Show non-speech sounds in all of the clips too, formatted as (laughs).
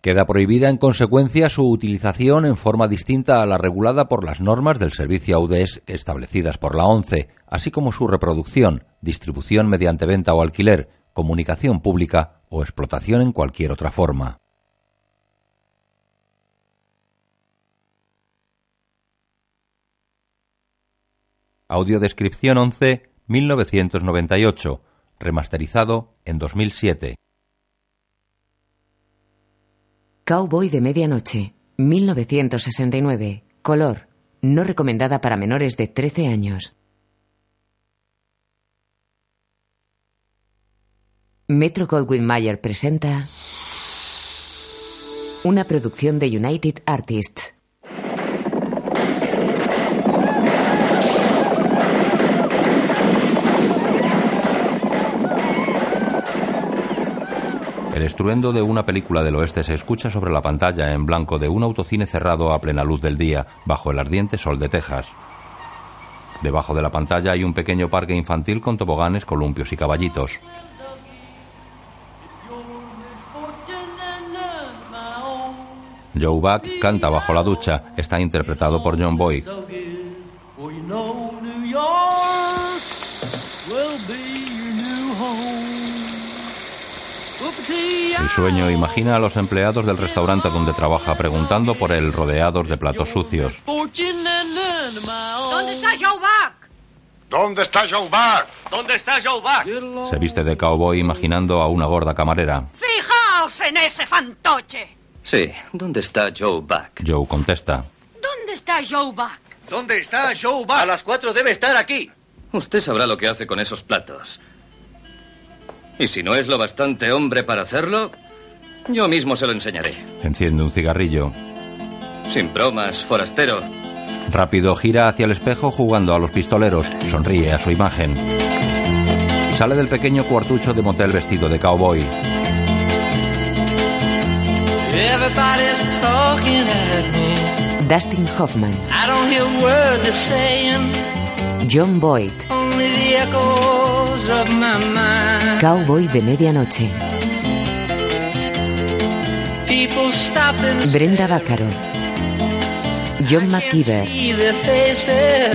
Queda prohibida en consecuencia su utilización en forma distinta a la regulada por las normas del servicio AUDES establecidas por la ONCE, así como su reproducción, distribución mediante venta o alquiler, comunicación pública o explotación en cualquier otra forma. Audiodescripción 11 1998, remasterizado en 2007. Cowboy de Medianoche, 1969. Color. No recomendada para menores de 13 años. Metro Goldwyn Mayer presenta una producción de United Artists. El estruendo de una película del oeste se escucha sobre la pantalla en blanco de un autocine cerrado a plena luz del día, bajo el ardiente sol de Texas. Debajo de la pantalla hay un pequeño parque infantil con toboganes, columpios y caballitos. Joe Buck canta bajo la ducha. Está interpretado por John Boyd. El sueño imagina a los empleados del restaurante donde trabaja preguntando por él rodeados de platos sucios. ¿Dónde está Joe Buck? ¿Dónde está Joe Buck? ¿Dónde está Joe Buck? Se viste de cowboy imaginando a una gorda camarera. Fijaos en ese fantoche. Sí, ¿dónde está Joe Buck? Joe contesta. ¿Dónde está Joe Buck? ¿Dónde está Joe Buck? A las cuatro debe estar aquí. Usted sabrá lo que hace con esos platos. Y si no es lo bastante hombre para hacerlo, yo mismo se lo enseñaré. Enciende un cigarrillo. Sin bromas, forastero. Rápido gira hacia el espejo jugando a los pistoleros. Sonríe a su imagen. Sale del pequeño cuartucho de motel vestido de cowboy. Everybody's talking at me. Dustin Hoffman, I don't hear a word they're saying. John Boyd, Cowboy de Medianoche. Brenda Bácaro, John McKeever.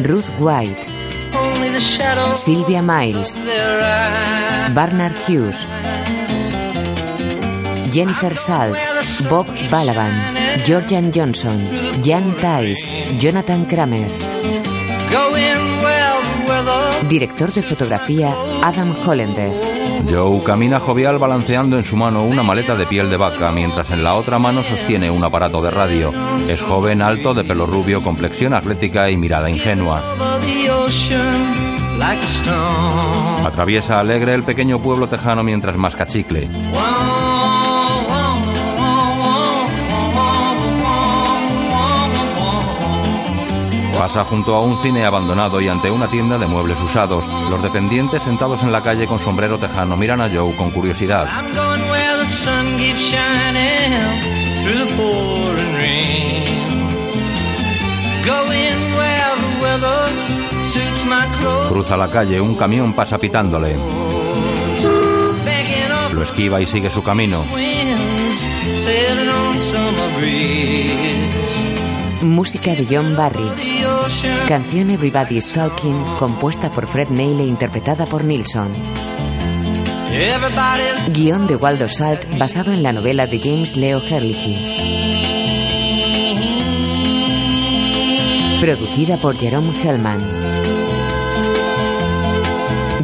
Ruth White, Only the shadows Sylvia Miles. Barnard Hughes, Jennifer Salt, Bob Balaban, Georgian Johnson, Jan Tice, Jonathan Kramer. Director de fotografía Adam Hollander. Joe camina jovial balanceando en su mano una maleta de piel de vaca, mientras en la otra mano sostiene un aparato de radio. Es joven, alto, de pelo rubio, complexión atlética y mirada ingenua. Atraviesa alegre el pequeño pueblo tejano mientras masca chicle. Pasa junto a un cine abandonado y ante una tienda de muebles usados. Los dependientes sentados en la calle con sombrero tejano miran a Joe con curiosidad. Cruza la calle, un camión pasa pitándole. Lo esquiva y sigue su camino. Música de John Barry. Canción Everybody's Talking, compuesta por Fred Neil e interpretada por Nilsson. Guión de Waldo Salt, basado en la novela de James Leo Herlihy. Producida por Jerome Hellman.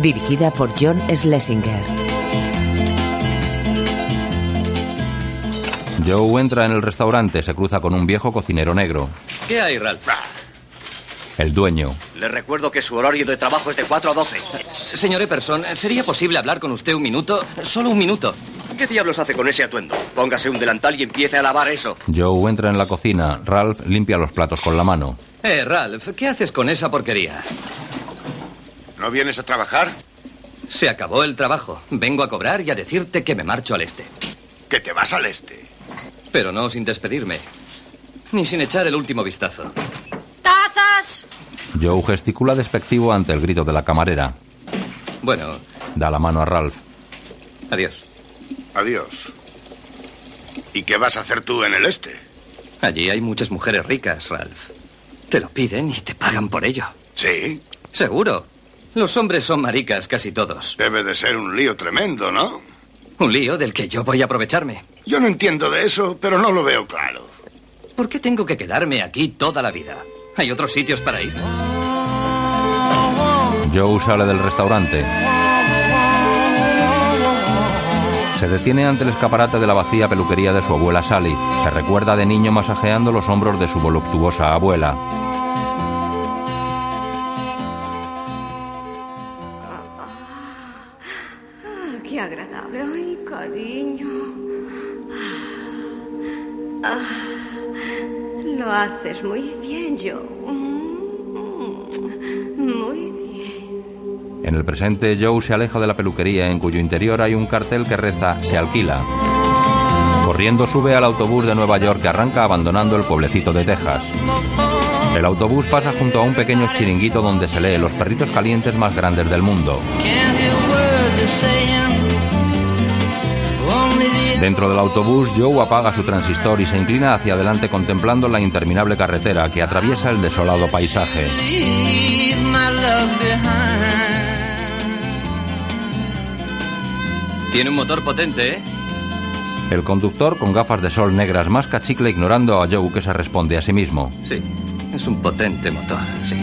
Dirigida por John Schlesinger. Joe entra en el restaurante, se cruza con un viejo cocinero negro. ¿Qué hay, Ralph? El dueño. Le recuerdo que su horario de trabajo es de 4 a 12. Señor Epperson, ¿sería posible hablar con usted un minuto? Solo un minuto. ¿Qué diablos hace con ese atuendo? Póngase un delantal y empiece a lavar eso. Joe entra en la cocina. Ralph limpia los platos con la mano. Eh, Ralph, ¿qué haces con esa porquería? ¿No vienes a trabajar? Se acabó el trabajo. Vengo a cobrar y a decirte que me marcho al este. Que te vas al este. Pero no sin despedirme. Ni sin echar el último vistazo. ¡Tazas! Joe gesticula despectivo ante el grito de la camarera. Bueno, Da la mano a Ralph. adiós. Adiós. ¿Y qué vas a hacer tú en el este? Allí hay muchas mujeres ricas, Ralph. Te lo piden y te pagan por ello. Sí. Seguro. Los hombres son maricas casi todos. Debe de ser un lío tremendo, ¿no? Un lío del que yo voy a aprovecharme. Yo no entiendo de eso, pero no lo veo claro. ¿Por qué tengo que quedarme aquí toda la vida? ¿Hay otros sitios para ir? Joe sale del restaurante. Se detiene ante el escaparate de la vacía peluquería de su abuela Sally. Se recuerda de niño masajeando los hombros de su voluptuosa abuela. Ah, lo haces muy bien, Joe. Mm, Muy bien. En el presente, Joe se aleja de la peluquería en cuyo interior hay un cartel que reza Se alquila. Corriendo sube al autobús de Nueva York que arranca abandonando el pueblecito de Texas. El autobús pasa junto a un pequeño chiringuito donde se lee los perritos calientes más grandes del mundo. Dentro del autobús, Joe apaga su transistor y se inclina hacia adelante contemplando la interminable carretera que atraviesa el desolado paisaje. Tiene un motor potente, ¿eh? El conductor, con gafas de sol negras, masca chicle ignorando a Joe que se responde a sí mismo. Sí, es un potente motor, sí.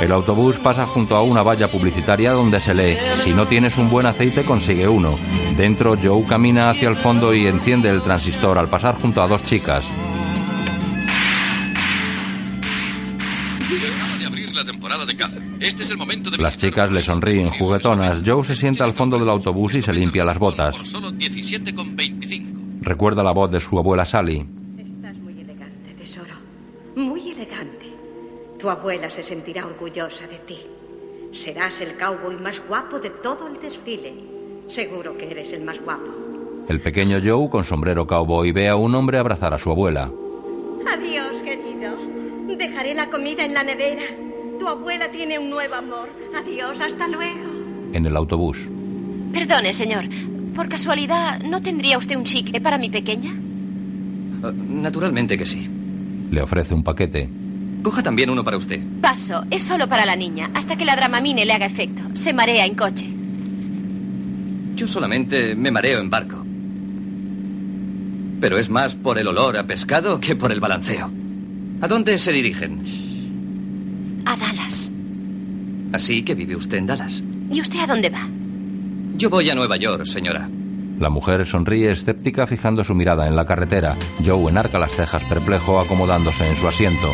El autobús pasa junto a una valla publicitaria donde se lee Si no tienes un buen aceite, consigue uno. Dentro, Joe camina hacia el fondo y enciende el transistor al pasar junto a dos chicas. Este es el momento de Las chicas le sonríen juguetonas. Joe se sienta al fondo del autobús y se limpia las botas. por solo 17,25. Recuerda la voz de su abuela Sally. Tu abuela se sentirá orgullosa de ti. Serás el cowboy más guapo de todo el desfile. Seguro que eres el más guapo. El pequeño Joe, con sombrero cowboy, ve a un hombre abrazar a su abuela. Adiós, querido. Dejaré la comida en la nevera. Tu abuela tiene un nuevo amor. Adiós, hasta luego. En el autobús. Perdone, señor. Por casualidad, ¿no tendría usted un chicle para mi pequeña? Ah, Naturalmente que sí. Le ofrece un paquete. Coja también uno para usted. Paso, es solo para la niña, hasta que la dramamine le haga efecto. Se marea en coche. Yo solamente me mareo en barco. Pero es más por el olor a pescado que por el balanceo. ¿A dónde se dirigen? A Dallas. Así que vive usted en Dallas. ¿Y usted a dónde va? Yo voy a Nueva York, señora. La mujer sonríe escéptica fijando su mirada en la carretera. Joe enarca las cejas perplejo acomodándose en su asiento.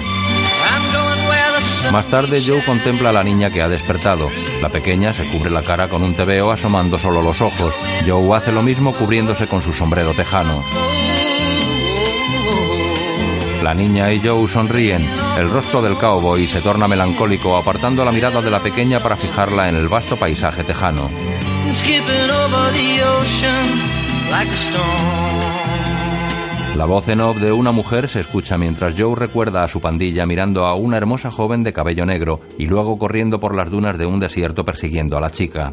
Más tarde Joe contempla a la niña que ha despertado. La pequeña se cubre la cara con un tebeo asomando solo los ojos. Joe hace lo mismo cubriéndose con su sombrero tejano. La niña y Joe sonríen. El rostro del cowboy se torna melancólico apartando la mirada de la pequeña para fijarla en el vasto paisaje tejano. La voz en off de una mujer se escucha mientras Joe recuerda a su pandilla mirando a una hermosa joven de cabello negro y luego corriendo por las dunas de un desierto persiguiendo a la chica.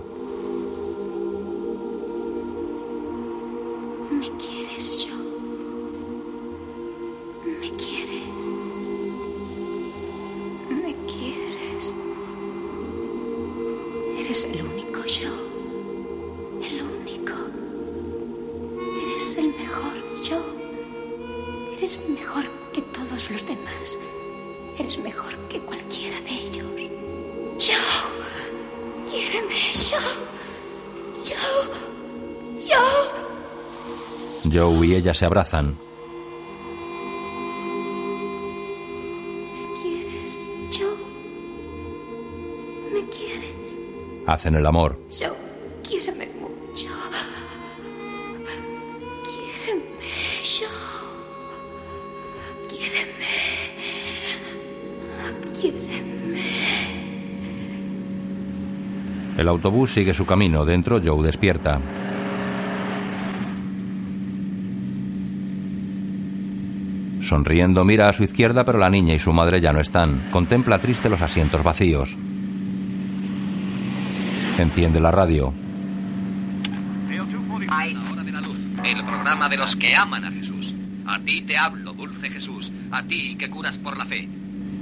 El amor. Yo. Quiéreme mucho. Quiéreme, yo. Quiéreme. Quiéreme. El autobús sigue su camino. Dentro, Joe despierta. Sonriendo mira a su izquierda, pero la niña y su madre ya no están. Contempla triste los asientos vacíos. Enciende la radio. La hora de la luz, el programa de los que aman a Jesús. A ti te hablo, dulce Jesús, a ti que curas por la fe.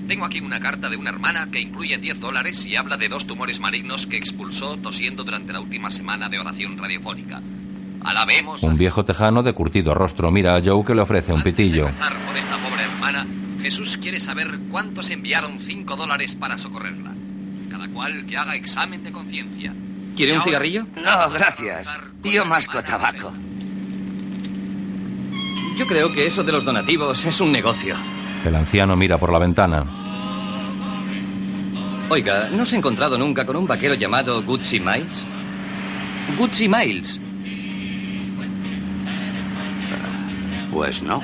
Tengo aquí una carta de una hermana que incluye 10 dólares y habla de dos tumores malignos que expulsó tosiendo durante la última semana de oración radiofónica. Alabemos Un viejo tejano de curtido rostro mira a Joe que le ofrece un pitillo. por esta pobre hermana. Jesús quiere saber cuántos enviaron 5 dólares para socorrerla. Cada cual que haga examen de conciencia. ¿Quiere un cigarrillo? No, gracias. Yo masco tabaco. Yo creo que eso de los donativos es un negocio. El anciano mira por la ventana. Oiga, ¿no se ha encontrado nunca con un vaquero llamado Gutsy Miles? Gutsy Miles. Pues no.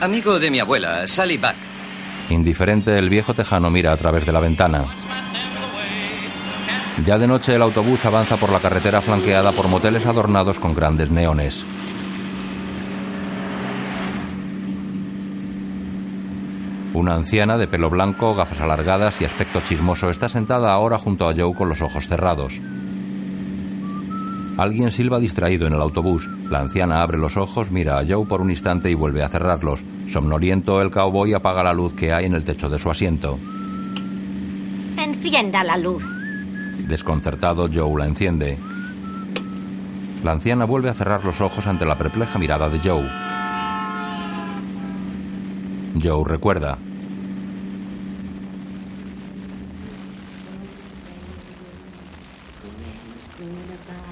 Amigo de mi abuela, Sally Buck. Indiferente, el viejo tejano mira a través de la ventana. Ya de noche el autobús avanza por la carretera flanqueada por moteles adornados con grandes neones. Una anciana de pelo blanco, gafas alargadas y aspecto chismoso está sentada ahora junto a Joe con los ojos cerrados. Alguien silba distraído en el autobús. La anciana abre los ojos, mira a Joe por un instante y vuelve a cerrarlos. Somnoliento, el cowboy apaga la luz que hay en el techo de su asiento. Encienda la luz. Desconcertado, Joe la enciende. La anciana vuelve a cerrar los ojos ante la perpleja mirada de Joe. Joe recuerda.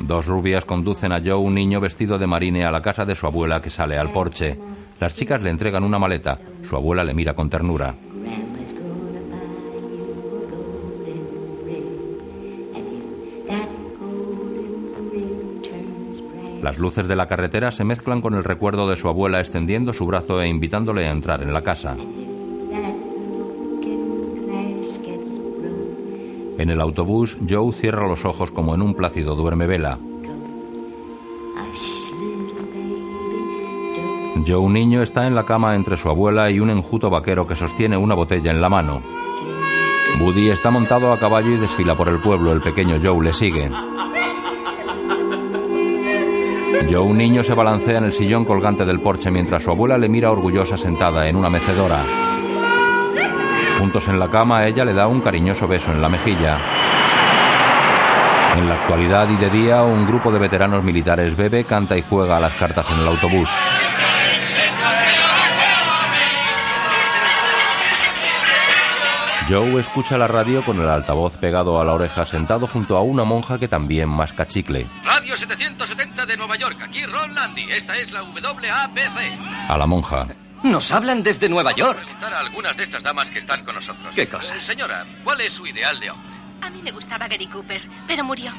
Dos rubias conducen a Joe, un niño vestido de marine, a la casa de su abuela que sale al porche. Las chicas le entregan una maleta. Su abuela le mira con ternura. Las luces de la carretera se mezclan con el recuerdo de su abuela extendiendo su brazo e invitándole a entrar en la casa. En el autobús, Joe cierra los ojos como en un plácido duermevela. Joe niño está en la cama entre su abuela y un enjuto vaquero que sostiene una botella en la mano. Buddy está montado a caballo y desfila por el pueblo. El pequeño Joe le sigue. Joe niño se balancea en el sillón colgante del porche mientras su abuela le mira orgullosa sentada en una mecedora. Juntos en la cama, ella le da un cariñoso beso en la mejilla. En la actualidad y de día, un grupo de veteranos militares bebe, canta y juega a las cartas en el autobús. Joe escucha la radio con el altavoz pegado a la oreja sentado junto a una monja que también masca chicle. Radio 770 de Nueva York. Aquí Ron Landy. Esta es la WAPC. A la monja. Nos hablan desde Nueva York. Preguntar a algunas de estas damas que están con nosotros. ¿Qué cosa? Eh, Señora, ¿cuál es su ideal de hombre? A mí me gustaba Gary Cooper, pero murió.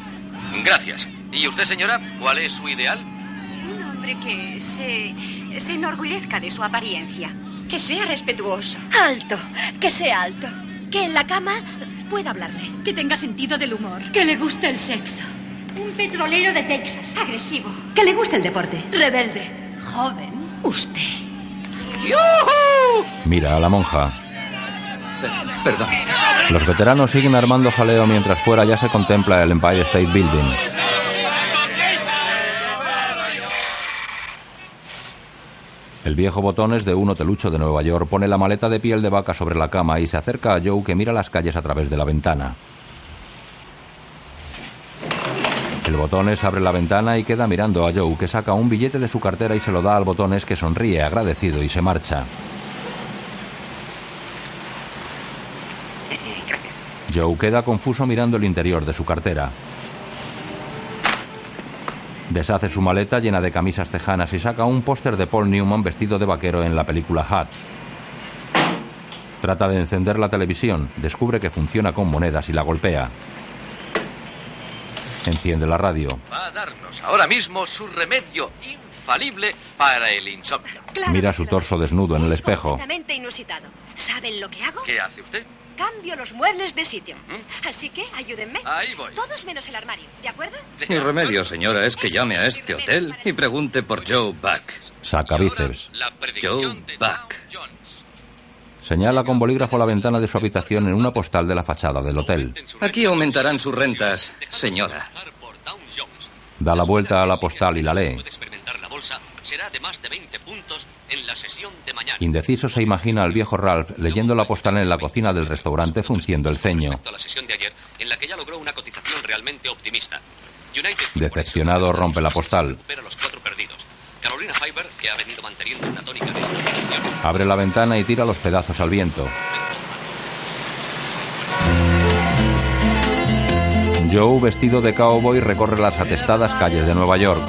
Gracias. ¿Y usted, señora, cuál es su ideal? Un hombre que se, se enorgullezca de su apariencia. Que sea respetuoso. Alto, que sea alto. Que en la cama pueda hablarle. Que tenga sentido del humor. Que le guste el sexo. Un petrolero de Texas. Agresivo. Que le guste el deporte. Rebelde. Joven. Usted. Mira a la monja. Perdón. Los veteranos siguen armando jaleo mientras fuera ya se contempla el Empire State Building. El viejo botones de un hotelucho de Nueva York pone la maleta de piel de vaca sobre la cama y se acerca a Joe que mira las calles a través de la ventana. El botones abre la ventana y queda mirando a Joe que saca un billete de su cartera y se lo da al botones que sonríe agradecido y se marcha. (laughs) Joe queda confuso mirando el interior de su cartera. Deshace su maleta llena de camisas tejanas y saca un póster de Paul Newman vestido de vaquero en la película Hat. Trata de encender la televisión, descubre que funciona con monedas y la golpea. Enciende la radio. Va a darnos ahora mismo su remedio infalible para el insomnio. Mira su torso desnudo en el espejo. Inusitado. ¿Saben lo que hago? ¿Qué hace usted? Cambio los muebles de sitio. Así que ayúdenme. Ahí voy. Todos menos el armario, ¿de acuerdo? Mi remedio, señora, es que llame a este hotel y pregunte por Joe Buck. Saca bíceps. Joe Buck. Señala con bolígrafo la ventana de su habitación en una postal de la fachada del hotel. Aquí aumentarán sus rentas, señora. Da la vuelta a la postal y la lee. Experimentar la bolsa será de más de 20 puntos en la sesión de mañana. Indeciso se imagina al viejo Ralph leyendo la postal en la cocina del restaurante frunciendo el ceño. Respecto a la sesión de ayer, en la que ya logró una cotización realmente optimista. United Decepcionado rompe la postal. recupera los cuatro perdidos. Carolina Fiber, que ha venido manteniendo una tónica de Abre la ventana y tira los pedazos al viento. Joe, vestido de cowboy, recorre las atestadas calles de Nueva York.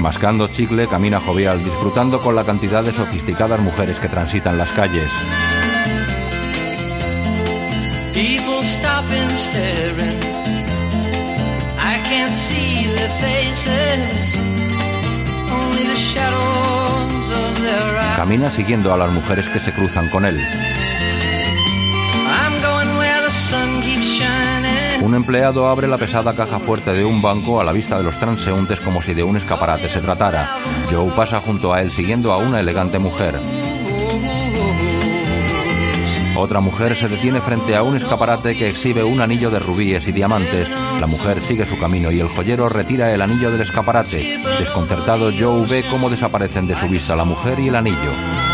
Mascando chicle, camina jovial, disfrutando con la cantidad de sofisticadas mujeres que transitan las calles. Camina siguiendo a las mujeres que se cruzan con él. Un empleado abre la pesada caja fuerte de un banco a la vista de los transeúntes como si de un escaparate se tratara. Joe pasa junto a él siguiendo a una elegante mujer. Otra mujer se detiene frente a un escaparate que exhibe un anillo de rubíes y diamantes. La mujer sigue su camino y el joyero retira el anillo del escaparate. Desconcertado, Joe ve cómo desaparecen de su vista la mujer y el anillo.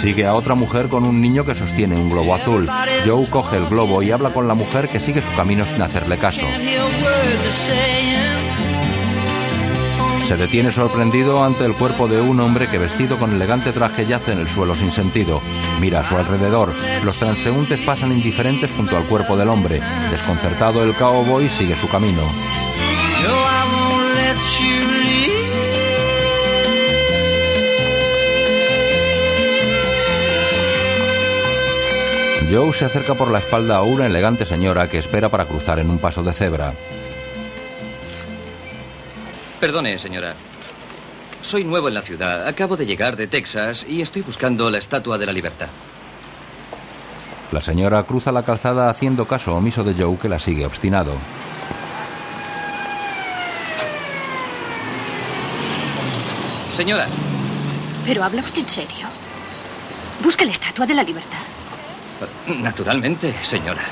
Sigue a otra mujer con un niño que sostiene un globo azul. Joe coge el globo y habla con la mujer que sigue su camino sin hacerle caso. Se detiene sorprendido ante el cuerpo de un hombre que vestido con elegante traje yace en el suelo sin sentido. Mira a su alrededor. Los transeúntes pasan indiferentes junto al cuerpo del hombre. Desconcertado el cowboy sigue su camino. No, Joe se acerca por la espalda a una elegante señora que espera para cruzar en un paso de cebra. Perdone, señora. Soy nuevo en la ciudad. Acabo de llegar de Texas y estoy buscando la Estatua de la Libertad. La señora cruza la calzada haciendo caso omiso de Joe que la sigue obstinado. Señora, ¿Pero habla usted en serio? ¿Busca la estatua de la libertad? Naturalmente, señora.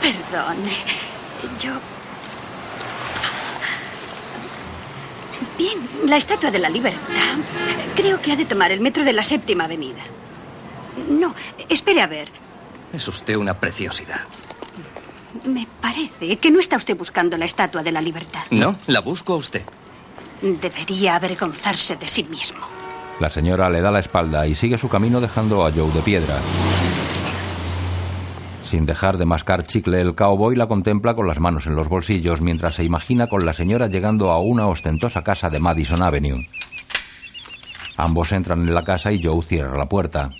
Perdone. Yo... Bien, la estatua de la libertad. Creo que ha de tomar el metro de la séptima avenida. No, espere a ver. Es usted una preciosidad. Me parece que no está usted buscando la estatua de la libertad. No, la busco a usted. Debería avergonzarse de sí mismo. La señora le da la espalda y sigue su camino dejando a Joe de piedra. Sin dejar de mascar chicle, el cowboy la contempla con las manos en los bolsillos mientras se imagina con la señora llegando a una ostentosa casa de Madison Avenue. Ambos entran en la casa y Joe cierra la puerta.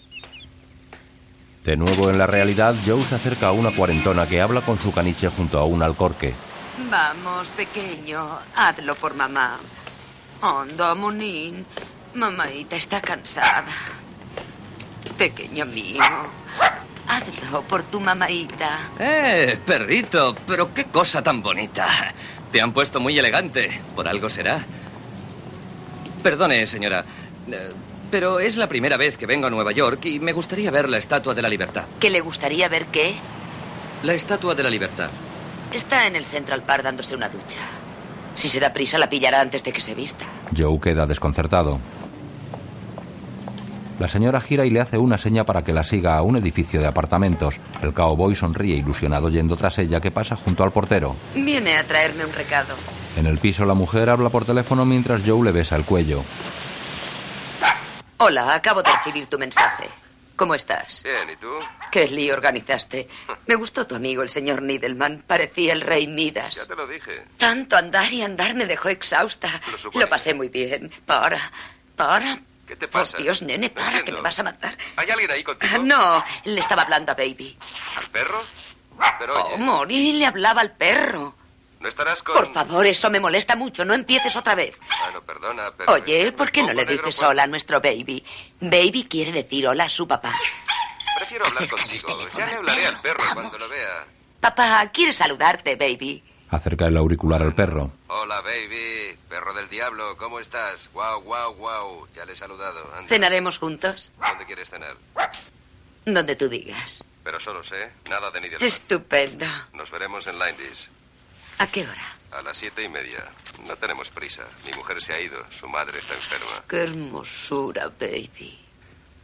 De nuevo en la realidad, Joe se acerca a una cuarentona que habla con su caniche junto a un alcorque. Vamos, pequeño, hazlo por mamá. Anda, monín. Mamaita está cansada. Pequeño mío, hazlo por tu mamaita. ¡Eh, perrito! Pero qué cosa tan bonita. Te han puesto muy elegante. Por algo será. Perdone, señora. eh, Pero es la primera vez que vengo a Nueva York y me gustaría ver la Estatua de la Libertad. ¿Que le gustaría ver qué? La Estatua de la Libertad. Está en el Central Park dándose una ducha. Si se da prisa, la pillará antes de que se vista. Joe queda desconcertado. La señora gira y le hace una seña para que la siga a un edificio de apartamentos. El cowboy sonríe ilusionado yendo tras ella que pasa junto al portero. Viene a traerme un recado. En el piso la mujer habla por teléfono mientras Joe le besa el cuello. Hola, acabo de recibir tu mensaje. ¿Cómo estás? Bien, ¿y tú? ¿Qué lío organizaste? Me gustó tu amigo, el señor Nidelman. Parecía el rey Midas. Ya te lo dije. Tanto andar y andar me dejó exhausta. Lo. Lo pasé muy bien. Para, para. ¿Qué te pasa? Por Dios, nene, para, que me vas a matar. ¿Hay alguien ahí contigo? (laughs) No, le estaba hablando a Baby. ¿Al perro? Pero oye. Y le hablaba al perro. No estarás con... Por favor, eso me molesta mucho. No empieces otra vez. Bueno, perdona, pero... Oye, ¿por qué no le dices hola a nuestro baby? Baby quiere decir hola a su papá. Prefiero hablar (laughs) contigo. Ya le hablaré al perro cuando lo vea. Papá, quiere saludarte, baby. Acerca el auricular al perro. Hola, baby. Perro del diablo, ¿cómo estás? Guau, guau, guau. Ya le he saludado. Anda. ¿Cenaremos juntos? ¿Dónde quieres cenar? Donde tú digas. Pero solo sé, nada de Nidelman. Estupendo. Nos veremos en Lindy's. ¿A qué hora? A las siete y media. No tenemos prisa. Mi mujer se ha ido. Su madre está enferma. Qué hermosura, baby.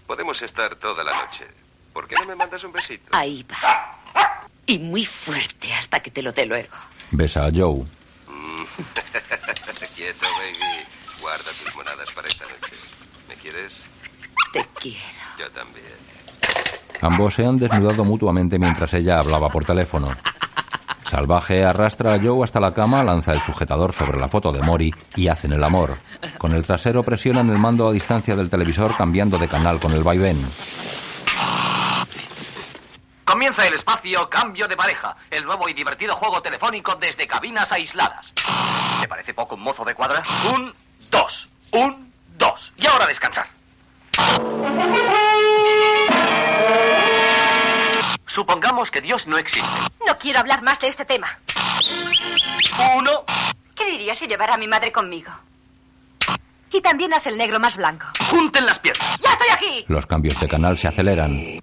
Podemos estar toda la noche. ¿Por qué no me mandas un besito? Ahí va. Y muy fuerte hasta que te lo dé luego. Besa a Joe. (laughs) Quieto, baby. Guarda tus monadas para esta noche. ¿Me quieres? Te quiero. Yo también. Ambos se han desnudado mutuamente mientras ella hablaba por teléfono. Salvaje arrastra a Joe hasta la cama, lanza el sujetador sobre la foto de Mori y hacen el amor. Con el trasero presionan el mando a distancia del televisor cambiando de canal con el vaivén. Comienza el espacio Cambio de Pareja, el nuevo y divertido juego telefónico desde cabinas aisladas. ¿Te parece poco un mozo de cuadra? Un, dos, un, dos. Y ahora descansar. Supongamos que Dios no existe. No quiero hablar más de este tema. Uno. ¿Qué dirías si llevara a mi madre conmigo? Y también hace el negro más blanco. Junten las piernas. ¡Ya estoy aquí! Los cambios de canal se aceleran.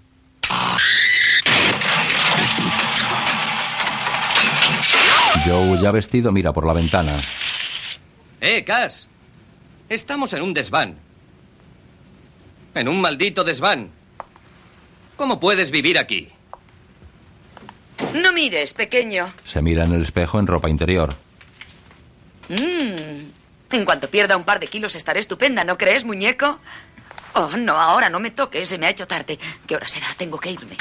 Joe, ya vestido, mira por la ventana. ¡Eh, Cass! Estamos en un desván. En un maldito desván. ¿Cómo puedes vivir aquí? No mires, pequeño. Se mira en el espejo en ropa interior. Mm. En cuanto pierda un par de kilos estaré estupenda, ¿no crees, muñeco? Oh, no, ahora no me toques, se me ha hecho tarde. ¿Qué hora será? Tengo que irme.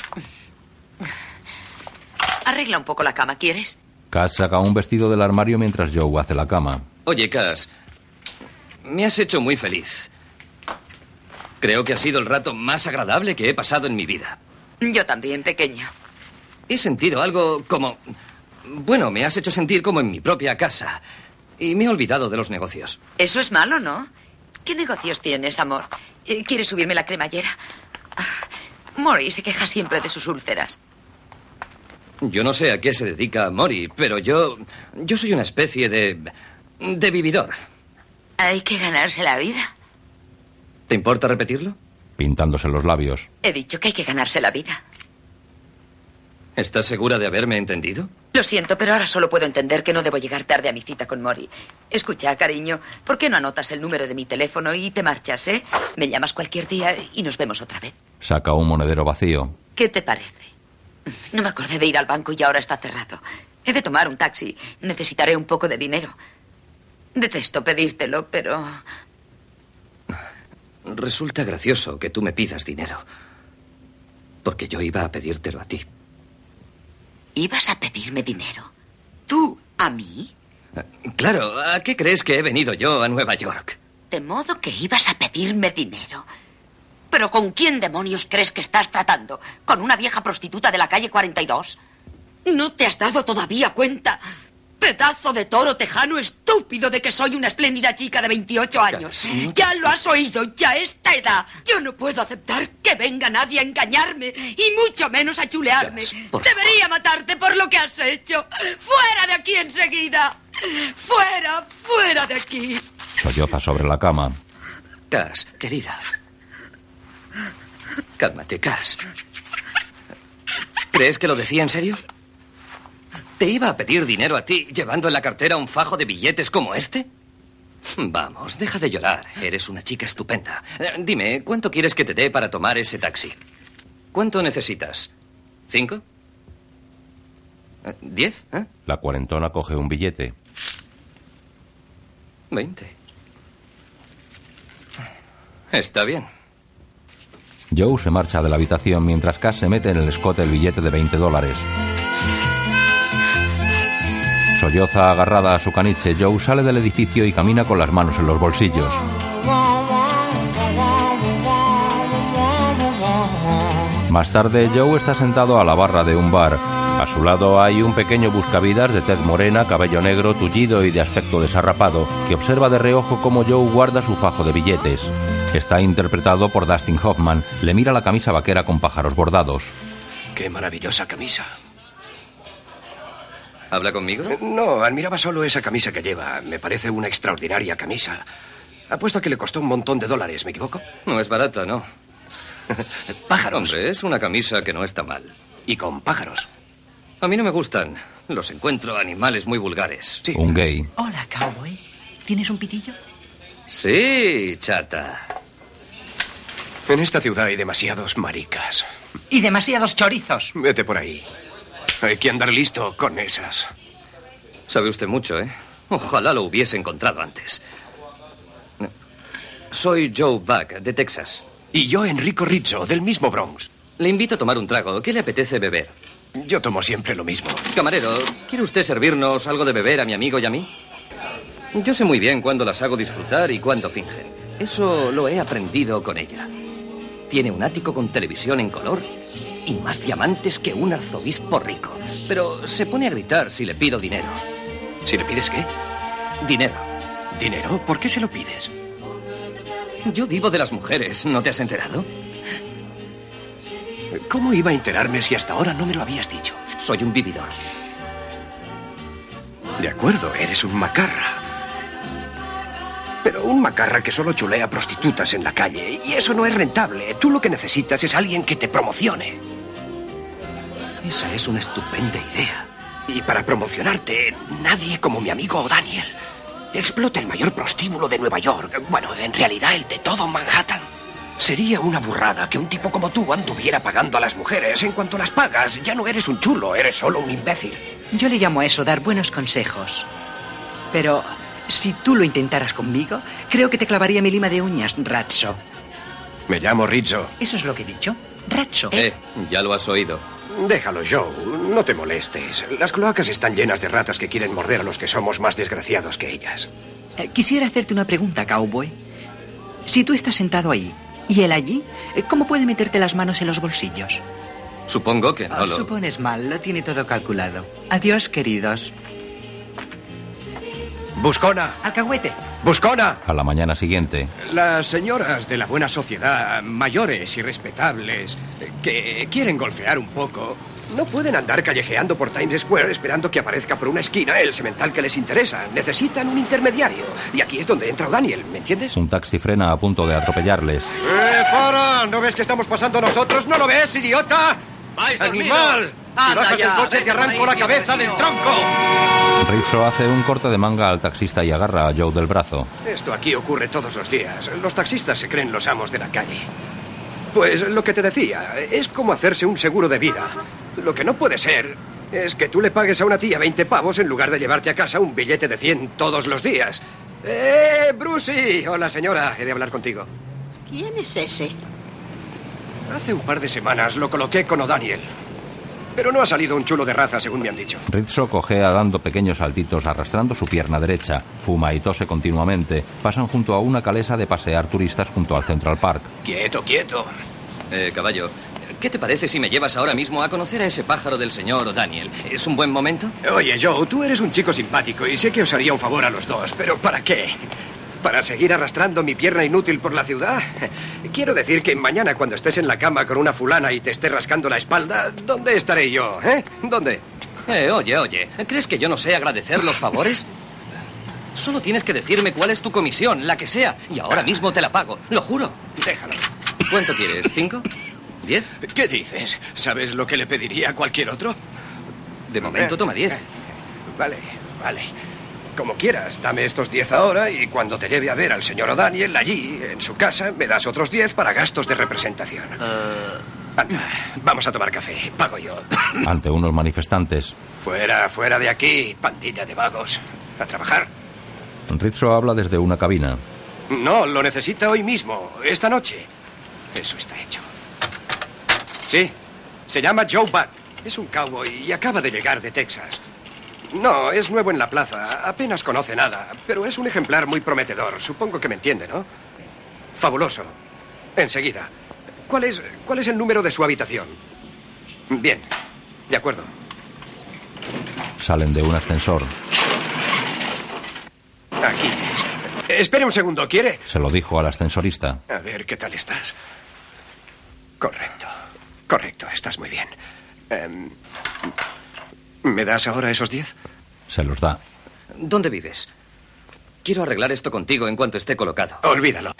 Arregla un poco la cama, ¿quieres? Cass saca un vestido del armario mientras Joe hace la cama. Oye, Cass, me has hecho muy feliz. Creo que ha sido el rato más agradable que he pasado en mi vida. Yo también, pequeño. He sentido algo como... Bueno, me has hecho sentir como en mi propia casa. Y me he olvidado de los negocios. Eso es malo, ¿no? ¿Qué negocios tienes, amor? Eh, ¿Quieres subirme la cremallera? Ah, Mori se queja siempre de sus úlceras. Yo no sé a qué se dedica Mori, pero yo... Yo soy una especie de... de vividor. Hay que ganarse la vida. ¿Te importa repetirlo? Pintándose los labios. He dicho que hay que ganarse la vida. ¿Estás segura de haberme entendido? Lo siento, pero ahora solo puedo entender que no debo llegar tarde a mi cita con Mori. Escucha, cariño, ¿por qué no anotas el número de mi teléfono y te marchas, eh? Me llamas cualquier día y nos vemos otra vez. Saca un monedero vacío. ¿Qué te parece? No me acordé de ir al banco y ahora está cerrado. He de tomar un taxi. Necesitaré un poco de dinero. Detesto pedírtelo, pero... Resulta gracioso que tú me pidas dinero. Porque yo iba a pedírtelo a ti. ¿Ibas a pedirme dinero? ¿Tú a mí? Claro, ¿a qué crees que he venido yo a Nueva York? De modo que ibas a pedirme dinero. ¿Pero con quién demonios crees que estás tratando? ¿Con una vieja prostituta de la calle 42? ¿No te has dado todavía cuenta? Pedazo de toro tejano estúpido de que soy una espléndida chica de 28 años. Ya lo has oído, ya a esta edad. Yo no puedo aceptar que venga nadie a engañarme y mucho menos a chulearme. Debería matarte por lo que has hecho. ¡Fuera de aquí enseguida! ¡Fuera, fuera de aquí! Solloza sobre la cama. Cass, querida. Cálmate, Cass. ¿Crees que lo decía en serio? ¿Te iba a pedir dinero a ti llevando en la cartera un fajo de billetes como este? Vamos, deja de llorar. Eres una chica estupenda. Dime, ¿cuánto quieres que te dé para tomar ese taxi? ¿Cuánto necesitas? ¿Cinco? ¿Diez? ¿Eh? La cuarentona coge un billete. Veinte. Está bien. Joe se marcha de la habitación mientras Cass se mete en el escote el billete de 20 dólares. Solloza agarrada a su caniche, Joe sale del edificio y camina con las manos en los bolsillos. Más tarde, Joe está sentado a la barra de un bar. A su lado hay un pequeño buscavidas de tez morena, cabello negro, tullido y de aspecto desarrapado, que observa de reojo cómo Joe guarda su fajo de billetes. Está interpretado por Dustin Hoffman. Le mira la camisa vaquera con pájaros bordados. Qué maravillosa camisa. ¿Habla conmigo? Eh, No, admiraba solo esa camisa que lleva. Me parece una extraordinaria camisa. Apuesto a que le costó un montón de dólares, ¿me equivoco? No es barata, ¿no? (laughs) Pájaros. Hombre, es una camisa que no está mal. Y con pájaros. A mí no me gustan. Los encuentro animales muy vulgares. Un gay. Hola, cowboy. ¿Tienes un pitillo? Sí, chata. En esta ciudad hay demasiados maricas. Y demasiados chorizos. Vete por ahí. Hay que andar listo con esas. Sabe usted mucho, ¿eh? Ojalá lo hubiese encontrado antes. Soy Joe Buck, de Texas. Y yo, Enrico Rizzo, del mismo Bronx. Le invito a tomar un trago. ¿Qué le apetece beber? Yo tomo siempre lo mismo. Camarero, ¿quiere usted servirnos algo de beber a mi amigo y a mí? Yo sé muy bien cuándo las hago disfrutar y cuándo fingen. Eso lo he aprendido con ella. Tiene un ático con televisión en color y más diamantes que un arzobispo rico. Pero se pone a gritar si le pido dinero. ¿Si le pides qué? Dinero. ¿Dinero? ¿Por qué se lo pides? Yo vivo de las mujeres, ¿no te has enterado? ¿Cómo iba a enterarme si hasta ahora no me lo habías dicho? Soy un vividor. De acuerdo, eres un macarra. Pero un macarra que solo chulea prostitutas en la calle. Y eso no es rentable. Tú lo que necesitas es alguien que te promocione. Esa es una estupenda idea. Y para promocionarte, nadie como mi amigo Daniel. Explota el mayor prostíbulo de Nueva York. Bueno, en realidad el de todo Manhattan. Sería una burrada que un tipo como tú anduviera pagando a las mujeres. En cuanto las pagas, ya no eres un chulo, eres solo un imbécil. Yo le llamo a eso dar buenos consejos. Pero si tú lo intentaras conmigo, creo que te clavaría mi lima de uñas, Ratso. Me llamo Rizzo. Eso es lo que he dicho. Ratso. Eh, ya lo has oído. Déjalo, Joe. No te molestes. Las cloacas están llenas de ratas que quieren morder a los que somos más desgraciados que ellas. Eh, quisiera hacerte una pregunta, cowboy. Si tú estás sentado ahí y él allí, eh, ¿cómo puede meterte las manos en los bolsillos? Supongo que no Ah, lo... Supones mal, lo tiene todo calculado. Adiós, queridos. Buscona, Alcahuete. buscona. A la mañana siguiente, Las señoras de la buena sociedad, mayores y respetables, que quieren golfear un poco, no pueden andar callejeando por Times Square esperando que aparezca por una esquina el semental que les interesa. Necesitan un intermediario. Y aquí es donde entra Daniel, ¿me entiendes? un taxi frena a punto de atropellarles. ¡Eh, para! ¿No ves que estamos pasando nosotros? ¿No lo ves, idiota? ¡Animal! Si Anda bajas ya, del coche te arranco la cabeza del tronco. Rizzo hace un corte de manga al taxista y agarra a Joe del brazo. Esto aquí ocurre todos los días. Los taxistas se creen los amos de la calle. Pues lo que te decía, es como hacerse un seguro de vida. Lo que no puede ser es que tú le pagues a una tía 20 pavos en lugar de llevarte a casa un billete de 100 todos los días. ¡Eh, Brucey! Hola, señora. He de hablar contigo. ¿Quién es ese? Hace un par de semanas lo coloqué con O'Daniel. Pero no ha salido un chulo de raza, según me han dicho. Rizzo cojea dando pequeños saltitos arrastrando su pierna derecha. Fuma y tose continuamente. Pasan junto a una calesa de pasear turistas junto al Central Park. Quieto, quieto. Eh, caballo, ¿qué te parece si me llevas ahora mismo a conocer a ese pájaro del señor Daniel? ¿Es un buen momento? Oye, Joe, tú eres un chico simpático y sé que os haría un favor a los dos, pero ¿para qué? ¿Para seguir arrastrando mi pierna inútil por la ciudad? Quiero decir que mañana cuando estés en la cama con una fulana y te esté rascando la espalda, ¿dónde estaré yo? ¿Eh? ¿Dónde? Eh, oye, oye, ¿crees que yo no sé agradecer los favores? Solo tienes que decirme cuál es tu comisión, la que sea, y ahora mismo te la pago, lo juro. Déjalo. ¿Cuánto quieres? ¿Cinco? ¿Diez? ¿Qué dices? ¿Sabes lo que le pediría a cualquier otro? De momento toma diez. Vale, vale. Como quieras, dame estos 10 ahora y cuando te lleve a ver al señor O'Daniel allí, en su casa, me das otros 10 para gastos de representación. Anda, vamos a tomar café. Pago yo. (coughs) Ante unos manifestantes, Fuera, fuera de aquí, pandilla de vagos. A trabajar. Rizzo habla desde una cabina. No, lo necesita hoy mismo, esta noche. Eso está hecho. Sí, se llama Joe Buck. Es un cowboy y acaba de llegar de Texas. No, es nuevo en la plaza, apenas conoce nada, pero es un ejemplar muy prometedor. Supongo que me entiende, ¿no? Fabuloso. Enseguida. ¿Cuál es, cuál es el número de su habitación? Bien, de acuerdo. Salen de un ascensor. Aquí es. Espere un segundo, ¿quiere? Se lo dijo al ascensorista. A ver, ¿qué tal estás? Correcto. Correcto, estás muy bien. Em, ¿Me das ahora esos diez? Se los da. ¿Dónde vives? Quiero arreglar esto contigo en cuanto esté colocado. Olvídalo.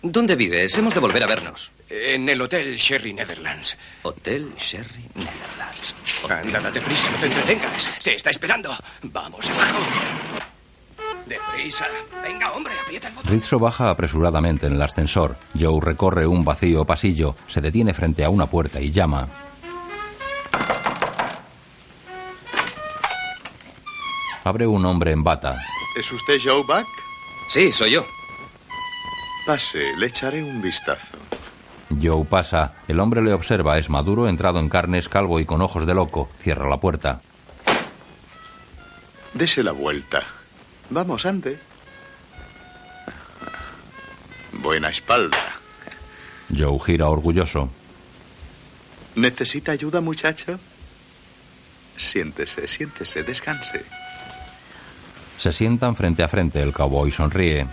¿Dónde vives? Hemos de volver a vernos. En el Hotel Sherry Netherlands. Hotel Sherry Netherlands. Anda, date prisa, no te entretengas. Te está esperando. Vamos abajo. Deprisa. Venga, hombre, aprieta el botón. Rizzo baja apresuradamente en el ascensor. Joe recorre un vacío pasillo, se detiene frente a una puerta y llama. Abre un hombre en bata. ¿Es usted Joe Buck? Sí, soy yo. Pase, le echaré un vistazo. Joe pasa. El hombre le observa. Es maduro, entrado en carnes, calvo y con ojos de loco. Cierra la puerta. Dese la vuelta. Vamos, ande. Buena espalda. Joe gira orgulloso. ¿Necesita ayuda, muchacho? Siéntese, siéntese, descanse. Se sientan frente a frente. El cowboy sonríe.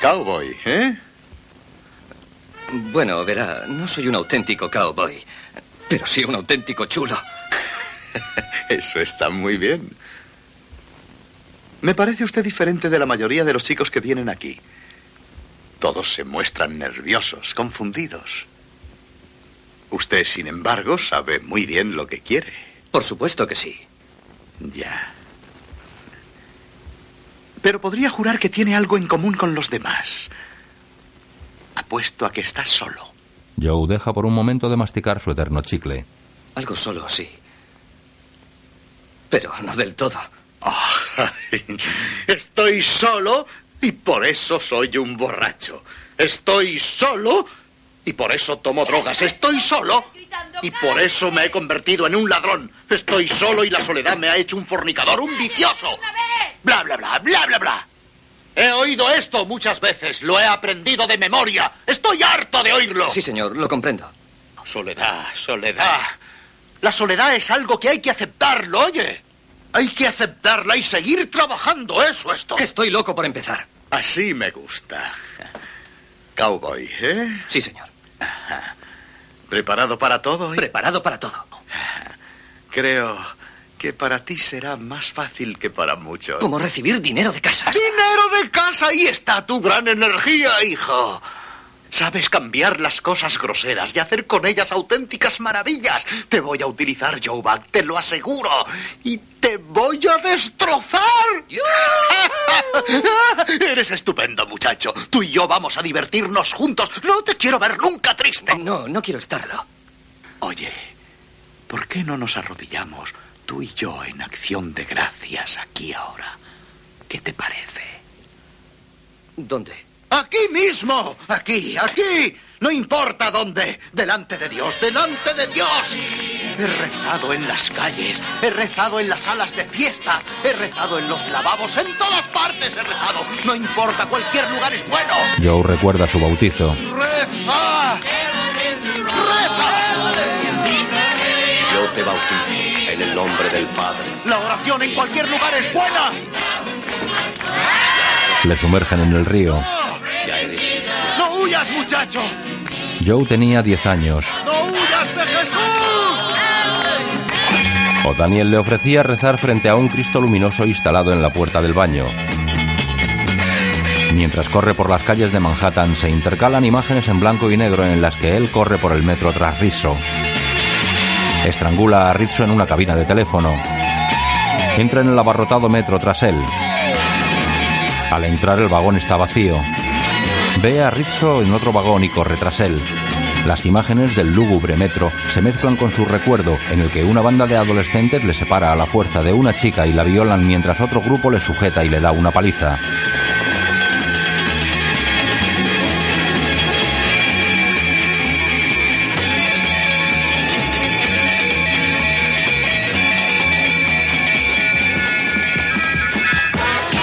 Cowboy, ¿eh? Bueno, verá, no soy un auténtico cowboy, pero sí un auténtico chulo. (laughs) Eso está muy bien. Me parece usted diferente de la mayoría de los chicos que vienen aquí. Todos se muestran nerviosos, confundidos. Usted, sin embargo, sabe muy bien lo que quiere. Por supuesto que sí. Ya. Pero podría jurar que tiene algo en común con los demás. Apuesto a que está solo. Joe deja por un momento de masticar su eterno chicle. Algo solo, sí. Pero no del todo. Estoy solo y por eso soy un borracho. Estoy solo y por eso tomo drogas. Estoy solo y por eso me he convertido en un ladrón. Estoy solo y la soledad me ha hecho un fornicador, un vicioso. Bla, bla, bla, bla, bla, bla. He oído esto muchas veces, lo he aprendido de memoria. Estoy harto de oírlo. Sí, señor, lo comprendo. Soledad, soledad. La soledad es algo que hay que aceptarlo, oye. Hay que aceptarla y seguir trabajando, eso es todo. Estoy loco por empezar. Así me gusta. Cowboy, ¿eh? Sí, señor. ¿Preparado para todo? Preparado para todo. Creo que para ti será más fácil que para muchos. Como recibir dinero de casa. ¡Dinero de casa! Ahí está tu gran energía, hijo. Sabes cambiar las cosas groseras y hacer con ellas auténticas maravillas. Te voy a utilizar, Joe Buck, te lo aseguro. Y te voy a destrozar. (laughs) Eres estupendo, muchacho. Tú y yo vamos a divertirnos juntos. No te quiero ver nunca triste. No, no quiero estarlo. Oye, ¿por qué no nos arrodillamos tú y yo en acción de gracias aquí ahora? ¿Qué te parece? ¿Dónde? Aquí mismo, aquí, aquí. No importa dónde. Delante de Dios, delante de Dios. He rezado en las calles, he rezado en las salas de fiesta, he rezado en los lavabos, en todas partes he rezado. No importa, cualquier lugar es bueno. Joe recuerda su bautizo. ¡Reza! ¡Reza! Yo te bautizo en el nombre del Padre. La oración en cualquier lugar es buena. Le sumergen en el río. ¡No huyas, muchacho! Joe tenía 10 años. ¡No huyas de Jesús! O Daniel le ofrecía rezar frente a un Cristo luminoso instalado en la puerta del baño. Mientras corre por las calles de Manhattan, se intercalan imágenes en blanco y negro en las que él corre por el metro tras Rizzo. Estrangula a Rizzo en una cabina de teléfono. Entra en el abarrotado metro tras él. Al entrar el vagón está vacío. Ve a Rizzo en otro vagón y corre tras él. Las imágenes del lúgubre metro se mezclan con su recuerdo en el que una banda de adolescentes le separa a la fuerza de una chica y la violan mientras otro grupo le sujeta y le da una paliza.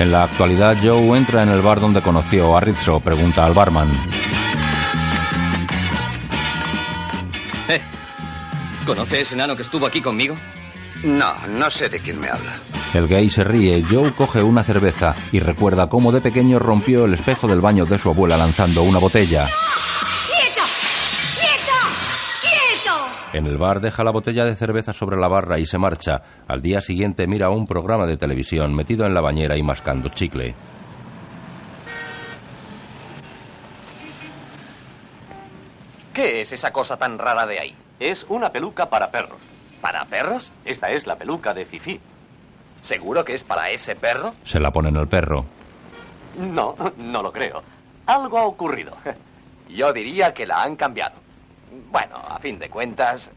En la actualidad, Joe entra en el bar donde conoció a Rizzo, pregunta al barman. Eh, ¿conoce ese enano que estuvo aquí conmigo? No, no sé de quién me habla. El gay se ríe, Joe coge una cerveza y recuerda cómo de pequeño rompió el espejo del baño de su abuela lanzando una botella. En el bar deja la botella de cerveza sobre la barra y se marcha. Al día siguiente mira un programa de televisión metido en la bañera y mascando chicle. ¿Qué es esa cosa tan rara de ahí? Es una peluca para perros. ¿Para perros? Esta es la peluca de Fifi. ¿Seguro que es para ese perro? Se la ponen al perro. No, no lo creo. Algo ha ocurrido. (laughs) Yo diría que la han cambiado. Bueno, a fin de cuentas,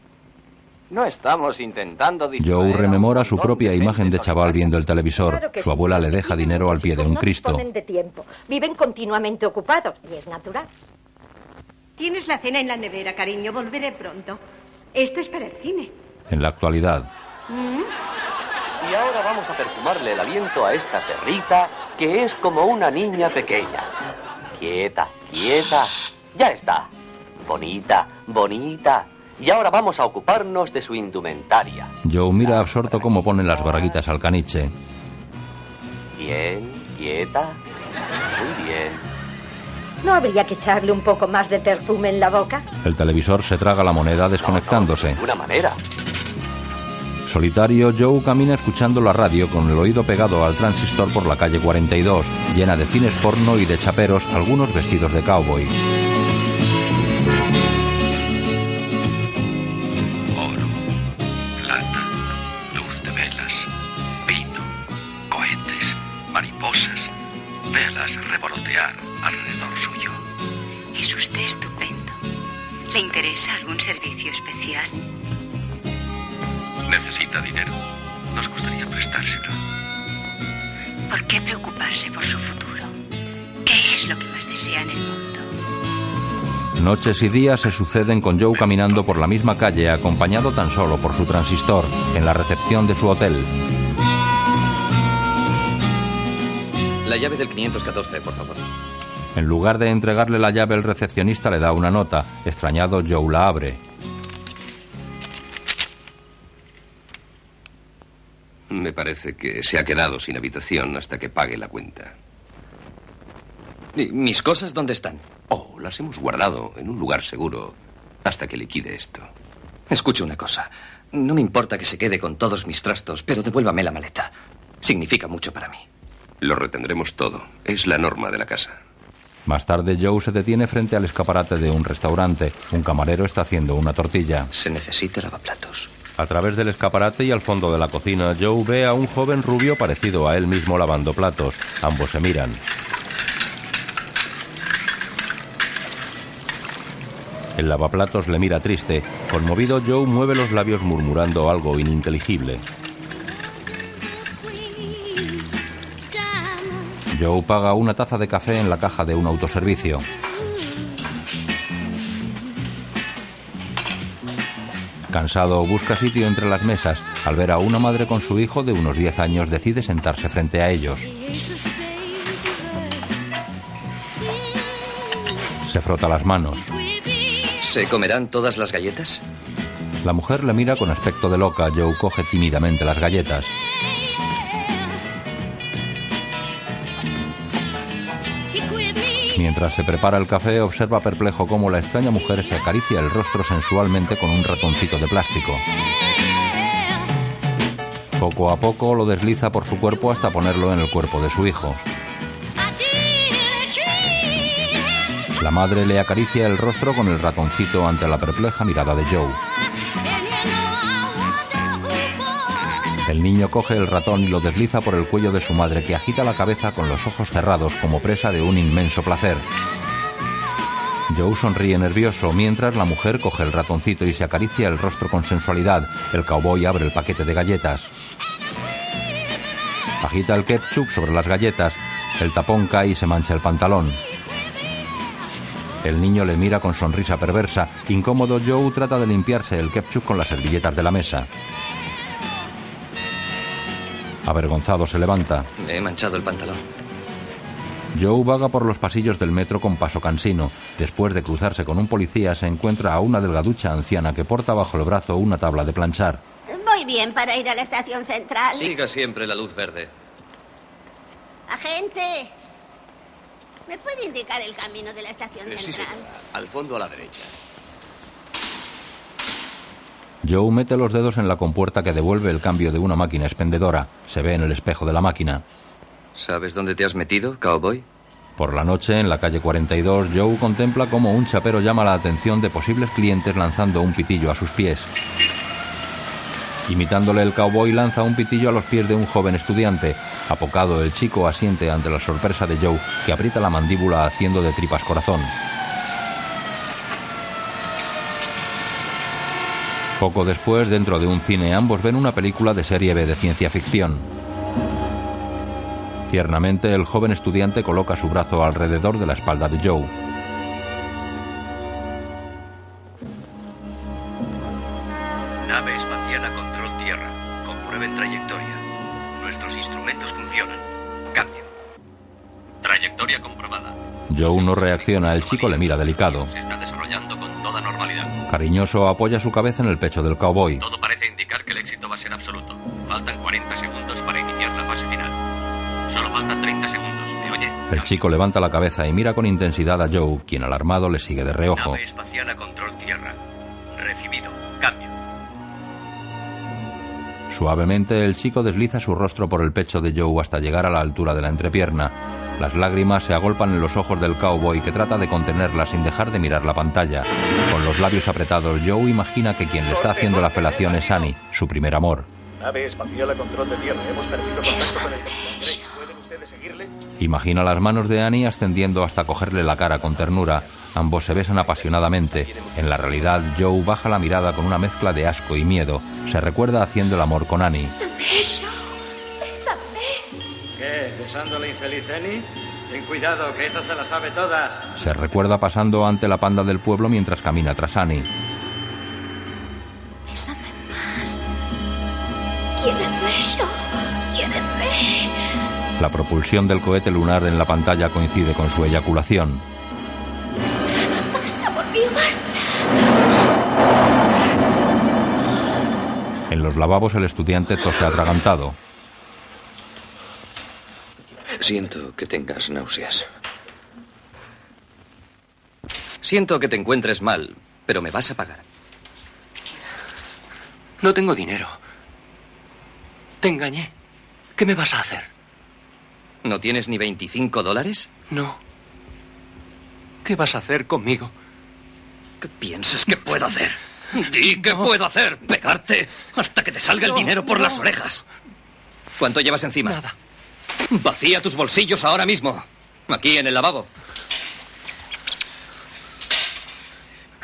no estamos intentando Joe rememora su propia imagen de chaval viendo el televisor. Su abuela le deja dinero al pie de un Cristo. Disponen de tiempo. Viven continuamente ocupados y es natural. Tienes la cena en la nevera, cariño. Volveré pronto. Esto es para el cine. En la actualidad, ¿Mm? Y ahora vamos a perfumarle el aliento a esta perrita que es como una niña pequeña. Quieta, quieta. Ya está. Bonita, bonita. Y ahora vamos a ocuparnos de su indumentaria. Joe mira absorto cómo ponen las braguitas al caniche. Bien, quieta. Muy bien. ¿No habría que echarle un poco más de perfume en la boca? El televisor se traga la moneda desconectándose. De ninguna manera. Solitario, Joe camina escuchando la radio con el oído pegado al transistor por la calle 42, llena de cines porno y de chaperos, algunos vestidos de cowboy. ¿Le interesa algún servicio especial? Necesita dinero. Nos gustaría prestárselo. ¿Por qué preocuparse por su futuro? ¿Qué es lo que más desea en el mundo? Noches y días se suceden con Joe caminando por la misma calle acompañado tan solo por su transistor en la recepción de su hotel. La llave del 514, por favor. En lugar de entregarle la llave el recepcionista le da una nota. Extrañado, Joe la abre. Me parece que se ha quedado sin habitación hasta que pague la cuenta. ¿Y mis cosas dónde están? Oh, las hemos guardado en un lugar seguro hasta que liquide esto. Escuche una cosa. No me importa que se quede con todos mis trastos, pero devuélvame la maleta. Significa mucho para mí. Lo retendremos todo. Es la norma de la casa. Más tarde, Joe se detiene frente al escaparate de un restaurante. Un camarero está haciendo una tortilla. Se necesita lavaplatos. A través del escaparate y al fondo de la cocina, Joe ve a un joven rubio parecido a él mismo lavando platos. Ambos se miran. El lavaplatos le mira triste. Conmovido, Joe mueve los labios murmurando algo ininteligible. Joe paga una taza de café en la caja de un autoservicio. Cansado, busca sitio entre las mesas. Al ver a una madre con su hijo de unos 10 años, decide sentarse frente a ellos. Se frota las manos. ¿Se comerán todas las galletas? La mujer le mira con aspecto de loca. Joe coge tímidamente las galletas. Mientras se prepara el café, observa perplejo cómo la extraña mujer se acaricia el rostro sensualmente con un ratoncito de plástico. Poco a poco lo desliza por su cuerpo hasta ponerlo en el cuerpo de su hijo. La madre le acaricia el rostro con el ratoncito ante la perpleja mirada de Joe. El niño coge el ratón y lo desliza por el cuello de su madre, que agita la cabeza con los ojos cerrados como presa de un inmenso placer. Joe sonríe nervioso mientras la mujer coge el ratoncito y se acaricia el rostro con sensualidad. El cowboy abre el paquete de galletas. Agita el ketchup sobre las galletas. El tapón cae y se mancha el pantalón. El niño le mira con sonrisa perversa. Incómodo, Joe trata de limpiarse el ketchup con las servilletas de la mesa. Avergonzado se levanta. Me he manchado el pantalón. Joe vaga por los pasillos del metro con paso cansino. Después de cruzarse con un policía, se encuentra a una delgaducha anciana que porta bajo el brazo una tabla de planchar. Voy bien para ir a la estación central. Siga siempre la luz verde. Agente, ¿me puede indicar el camino de la estación Eh, sí, central? señora. Al fondo a la derecha. Joe mete los dedos en la compuerta que devuelve el cambio de una máquina expendedora. Se ve en el espejo de la máquina. ¿Sabes dónde te has metido, cowboy? Por la noche, en la calle 42, Joe contempla cómo un chapero llama la atención de posibles clientes lanzando un pitillo a sus pies. Imitándole el cowboy lanza un pitillo a los pies de un joven estudiante. Apocado, el chico asiente ante la sorpresa de Joe, que aprieta la mandíbula haciendo de tripas corazón. Poco después, dentro de un cine, ambos ven una película de serie B de ciencia ficción. Tiernamente, el joven estudiante coloca su brazo alrededor de la espalda de Joe. Nave espacial a control tierra. Comprueben trayectoria. Nuestros instrumentos funcionan. Cambio. Trayectoria comprobada. Joe no reacciona, el chico le mira delicado. Se está desarrollando toda normalidad. Cariñoso apoya su cabeza en el pecho del cowboy. Todo parece indicar que el éxito va a ser absoluto. Faltan 40 segundos para iniciar la fase final. Solo faltan 30 segundos. ¿Me oye? El chico levanta la cabeza y mira con intensidad a Joe, quien alarmado le sigue de reojo. Nave espacial a control tierra. Recibido. Cambio. Suavemente el chico desliza su rostro por el pecho de Joe hasta llegar a la altura de la entrepierna. Las lágrimas se agolpan en los ojos del cowboy que trata de contenerlas sin dejar de mirar la pantalla. Con los labios apretados, Joe imagina que quien le está haciendo la felación es Annie, su primer amor. Nave espacial a control de tierra. Hemos perdido contacto con el Imagina las manos de Annie ascendiendo hasta cogerle la cara con ternura. Ambos se besan apasionadamente. En la realidad, Joe baja la mirada con una mezcla de asco y miedo. Se recuerda haciendo el amor con Annie. ¿Qué? ¿Besando a la infeliz Annie? Ten cuidado, que esta se la sabe todas. Se recuerda pasando ante la panda del pueblo mientras camina tras Annie. Bésame más. Quiéreme yo. Quiéreme. La propulsión del cohete lunar en la pantalla coincide con su eyaculación. Basta, por mí, basta. En los lavabos el estudiante tose atragantado. Siento que tengas náuseas. Siento que te encuentres mal, pero me vas a pagar. No tengo dinero. Te engañé. ¿Qué me vas a hacer? ¿No tienes ni 25 dólares? No. ¿Qué vas a hacer conmigo? ¿Qué piensas que puedo hacer? Di qué puedo hacer. Pegarte hasta que te salga el dinero por no. las orejas. ¿Cuánto llevas encima? Nada. Vacía tus bolsillos ahora mismo. Aquí en el lavabo.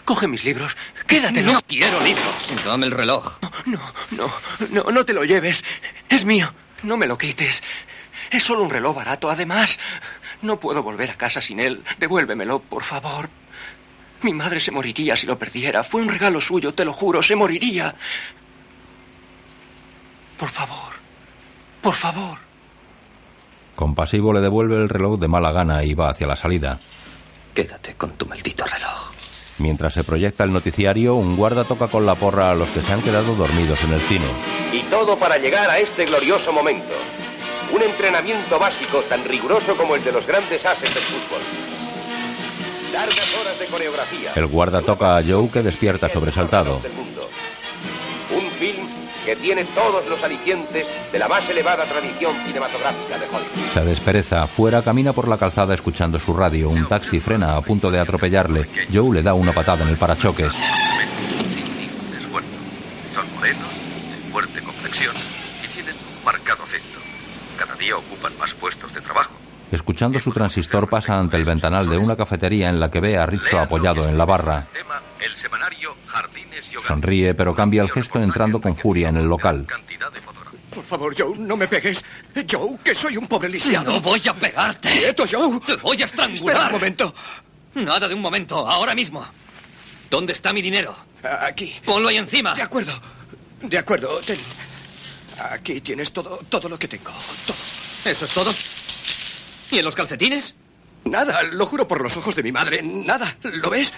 Coge mis libros. Quédatelo. No quiero libros. Dame el reloj. No, no, no, no te lo lleves. Es mío. No me lo quites. Es solo un reloj barato. Además, no puedo volver a casa sin él. Devuélvemelo, por favor. Mi madre se moriría si lo perdiera. Fue un regalo suyo, te lo juro. Se moriría. Por favor. Por favor. Compasivo le devuelve el reloj de mala gana y va hacia la salida. Quédate con tu maldito reloj. Mientras se proyecta el noticiario, un guarda toca con la porra a los que se han quedado dormidos en el cine. Y todo para llegar a este glorioso momento. Un entrenamiento básico tan riguroso como el de los grandes ases del fútbol. Largas horas de coreografía. El guarda toca a Joe que despierta sobresaltado. del mundo. Un film que tiene todos los alicientes de la más elevada tradición cinematográfica de Hollywood. Se despereza. Fuera camina por la calzada escuchando su radio. Un taxi frena a punto de atropellarle. Joe le da una patada en el parachoques. esfuerzo. Son morenos, de fuerte complexión y tienen un marcado acento. Cada día ocupan más puestos de trabajo. Escuchando su transistor pasa ante el ventanal de una cafetería en la que ve a Rizzo apoyado en la barra. Sonríe pero cambia el gesto entrando con furia en el local. Por favor, Joe, no me pegues. Joe, que soy un pobre lisiado. No voy a pegarte. ¡Quieto, Joe! Te voy a estrangular. Espera un momento. Nada de un momento, ahora mismo. ¿Dónde está mi dinero? Aquí. Ponlo ahí encima. De acuerdo. De acuerdo. Ten. Aquí tienes todo, todo lo que tengo. Todo. ¿Eso es todo? ¿Y en los calcetines? Nada, lo juro por los ojos de mi madre. Nada. ¿Lo ves?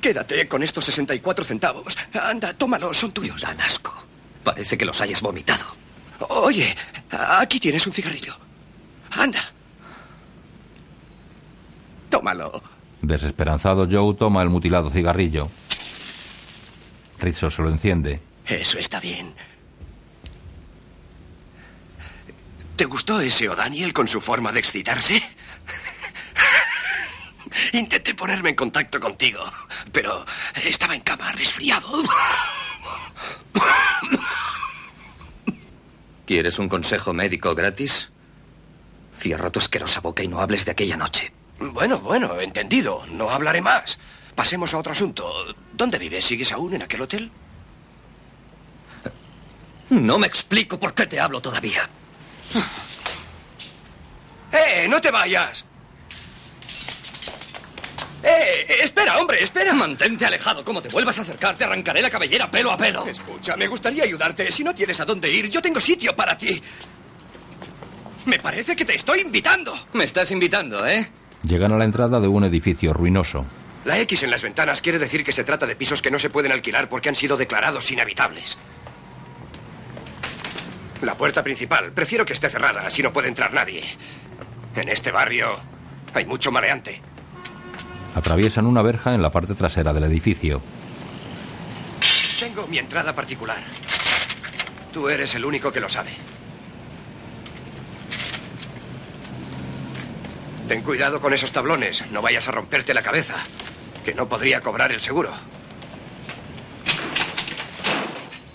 Quédate con estos 64 centavos. Anda, tómalo, son tuyos. Dan asco. Parece que los hayas vomitado. Oye, aquí tienes un cigarrillo. Anda. Tómalo. Desesperanzado, Joe toma el mutilado cigarrillo. Rizzo se lo enciende. Eso está bien. ¿Te gustó ese O'Daniel con su forma de excitarse? (laughs) Intenté ponerme en contacto contigo, pero estaba en cama, resfriado. ¿Quieres un consejo médico gratis? Cierra tu asquerosa boca y no hables de aquella noche. Bueno, bueno, entendido. No hablaré más. Pasemos a otro asunto. ¿Dónde vives? ¿Sigues aún en aquel hotel? No me explico por qué te hablo todavía. ¡Eh! ¡No te vayas! ¡Eh! ¡Espera, hombre! ¡Espera! Mantente alejado. Como te vuelvas a acercar, te arrancaré la cabellera pelo a pelo. Escucha, me gustaría ayudarte. Si no tienes a dónde ir, yo tengo sitio para ti. Me parece que te estoy invitando. Me estás invitando, ¿eh? Llegan a la entrada de un edificio ruinoso. La X en las ventanas quiere decir que se trata de pisos que no se pueden alquilar porque han sido declarados inhabitables. La puerta principal. Prefiero que esté cerrada, así no puede entrar nadie. En este barrio hay mucho maleante. Atraviesan una verja en la parte trasera del edificio. Tengo mi entrada particular. Tú eres el único que lo sabe. Ten cuidado con esos tablones. No vayas a romperte la cabeza. Que no podría cobrar el seguro.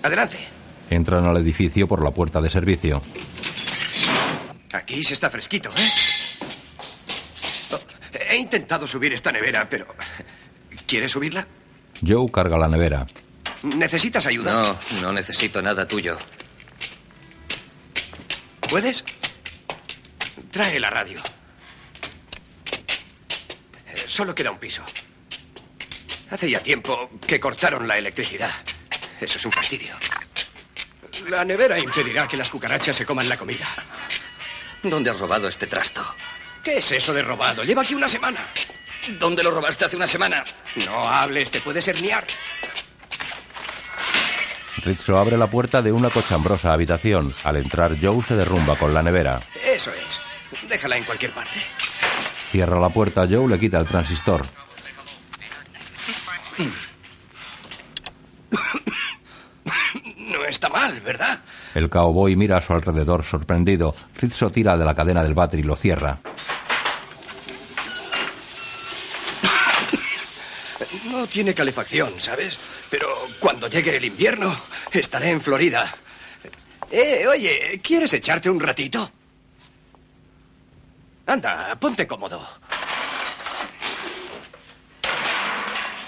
Adelante. Entran al edificio por la puerta de servicio. Aquí se está fresquito, ¿eh? Oh, he intentado subir esta nevera, pero... ¿Quieres subirla? Joe carga la nevera. ¿Necesitas ayuda? No, no necesito nada tuyo. ¿Puedes? Trae la radio. Solo queda un piso. Hace ya tiempo que cortaron la electricidad. Eso es un fastidio. La nevera impedirá que las cucarachas se coman la comida. ¿Dónde has robado este trasto? ¿Qué es eso de robado? Lleva aquí una semana. ¿Dónde lo robaste hace una semana? No hables, te puedes herniar. Rizzo abre la puerta de una cochambrosa habitación. Al entrar, Joe se derrumba con la nevera. Eso es. Déjala en cualquier parte. Cierra la puerta, Joe le quita el transistor. (coughs) No está mal, ¿verdad? El cowboy mira a su alrededor sorprendido. Rizzo tira de la cadena del váter y lo cierra. No tiene calefacción, ¿sabes? Pero cuando llegue el invierno, estaré en Florida. Eh, oye, ¿quieres echarte un ratito? Anda, ponte cómodo.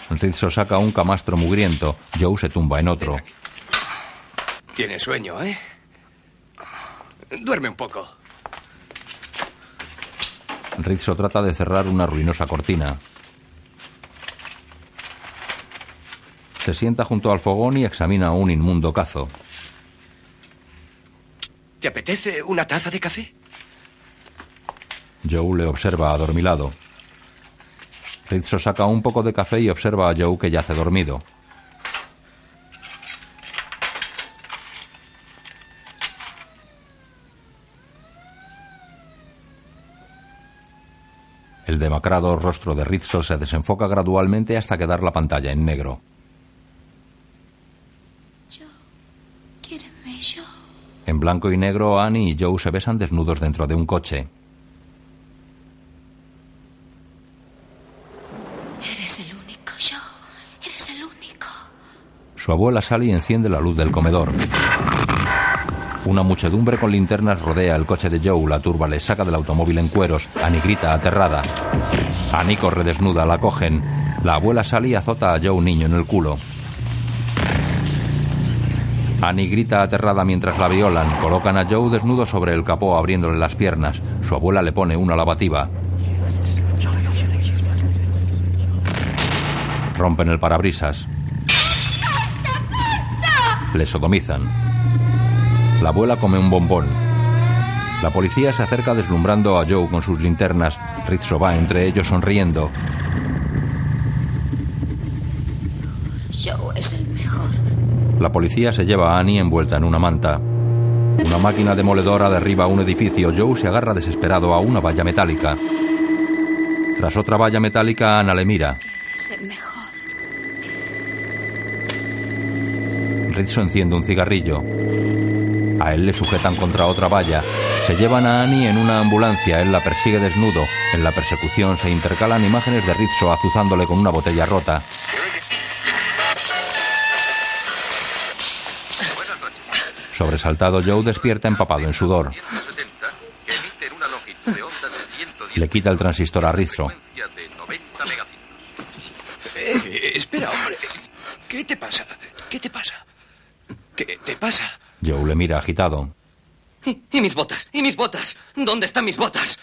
Rizzo saca un camastro mugriento. Joe se tumba en otro. Tienes sueño, ¿eh? Duerme un poco. Rizzo trata de cerrar una ruinosa cortina. Se sienta junto al fogón y examina un inmundo cazo. ¿Te apetece una taza de café? Joe le observa adormilado. Rizzo saca un poco de café y observa a Joe que yace dormido. El demacrado rostro de Rizzo se desenfoca gradualmente hasta quedar la pantalla en negro. En blanco y negro, Annie y Joe se besan desnudos dentro de un coche. Eres el único, yo. Eres el único. Su abuela sale y enciende la luz del comedor. Una muchedumbre con linternas rodea el coche de Joe. La turba le saca del automóvil en cueros. Annie grita aterrada. Annie corre desnuda, la cogen. La abuela sale y azota a Joe niño en el culo. Annie grita aterrada mientras la violan. Colocan a Joe desnudo sobre el capó abriéndole las piernas. Su abuela le pone una lavativa. Rompen el parabrisas. Le sodomizan. La abuela come un bombón. La policía se acerca deslumbrando a Joe con sus linternas. Rizzo va entre ellos sonriendo. Joe es el mejor. La policía se lleva a Annie envuelta en una manta. Una máquina demoledora derriba un edificio. Joe se agarra desesperado a una valla metálica. Tras otra valla metálica, Ana le mira. Es el mejor. Rizzo enciende un cigarrillo. A él le sujetan contra otra valla. Se llevan a Annie en una ambulancia. Él la persigue desnudo. En la persecución se intercalan imágenes de Rizzo azuzándole con una botella rota. Sobresaltado, Joe despierta empapado en sudor. Le quita el transistor a Rizzo. Eh, espera, hombre. ¿Qué te pasa? ¿Qué te pasa? ¿Qué te pasa? Joe le mira agitado. ¿Y, y mis botas? ¿Y mis botas? ¿Dónde están mis botas?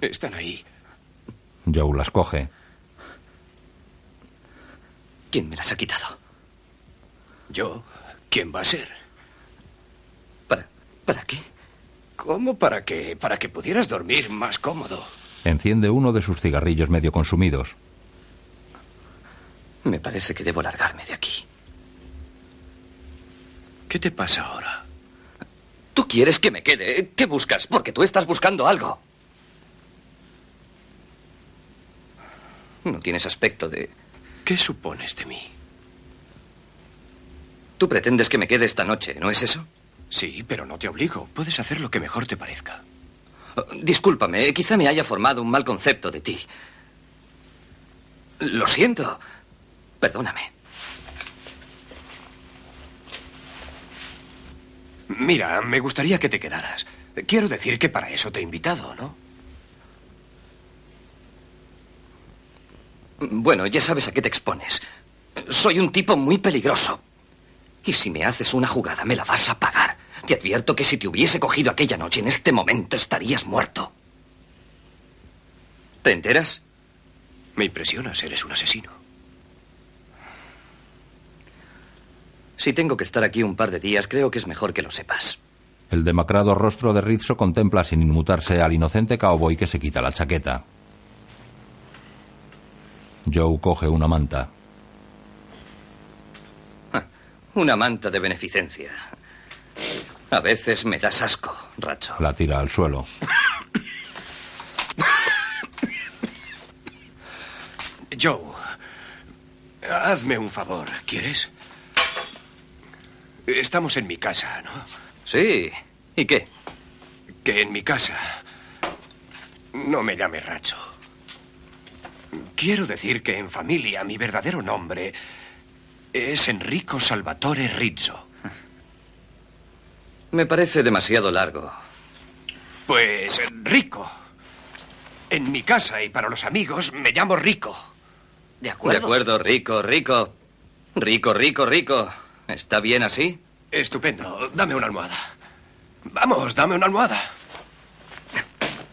Están ahí. Joe las coge. ¿Quién me las ha quitado? ¿Yo? ¿Quién va a ser? ¿Para, para qué? ¿Cómo para qué? Para que pudieras dormir más cómodo. Enciende uno de sus cigarrillos medio consumidos. Me parece que debo largarme de aquí. ¿Qué te pasa ahora? ¿Tú quieres que me quede? ¿Qué buscas? Porque tú estás buscando algo. No tienes aspecto de... ¿Qué supones de mí? Tú pretendes que me quede esta noche, ¿no es eso? Sí, pero no te obligo. Puedes hacer lo que mejor te parezca. Discúlpame, quizá me haya formado un mal concepto de ti. Lo siento. Perdóname. Mira, me gustaría que te quedaras. Quiero decir que para eso te he invitado, ¿no? Bueno, ya sabes a qué te expones. Soy un tipo muy peligroso. Y si me haces una jugada, me la vas a pagar. Te advierto que si te hubiese cogido aquella noche, en este momento estarías muerto. ¿Te enteras? Me impresionas, eres un asesino. Si tengo que estar aquí un par de días, creo que es mejor que lo sepas. El demacrado rostro de Rizzo contempla sin inmutarse al inocente cowboy que se quita la chaqueta. Joe coge una manta. Una manta de beneficencia. A veces me das asco, Racho. La tira al suelo. Joe, hazme un favor, ¿quieres? Estamos en mi casa, ¿no? Sí. ¿Y qué? Que en mi casa no me llame Racho. Quiero decir que en familia mi verdadero nombre es Enrico Salvatore Rizzo. Me parece demasiado largo. Pues rico. En mi casa y para los amigos me llamo Rico. ¿De acuerdo? De acuerdo, rico, rico. Rico, rico, rico. ¿Está bien así? Estupendo. Dame una almohada. Vamos, dame una almohada.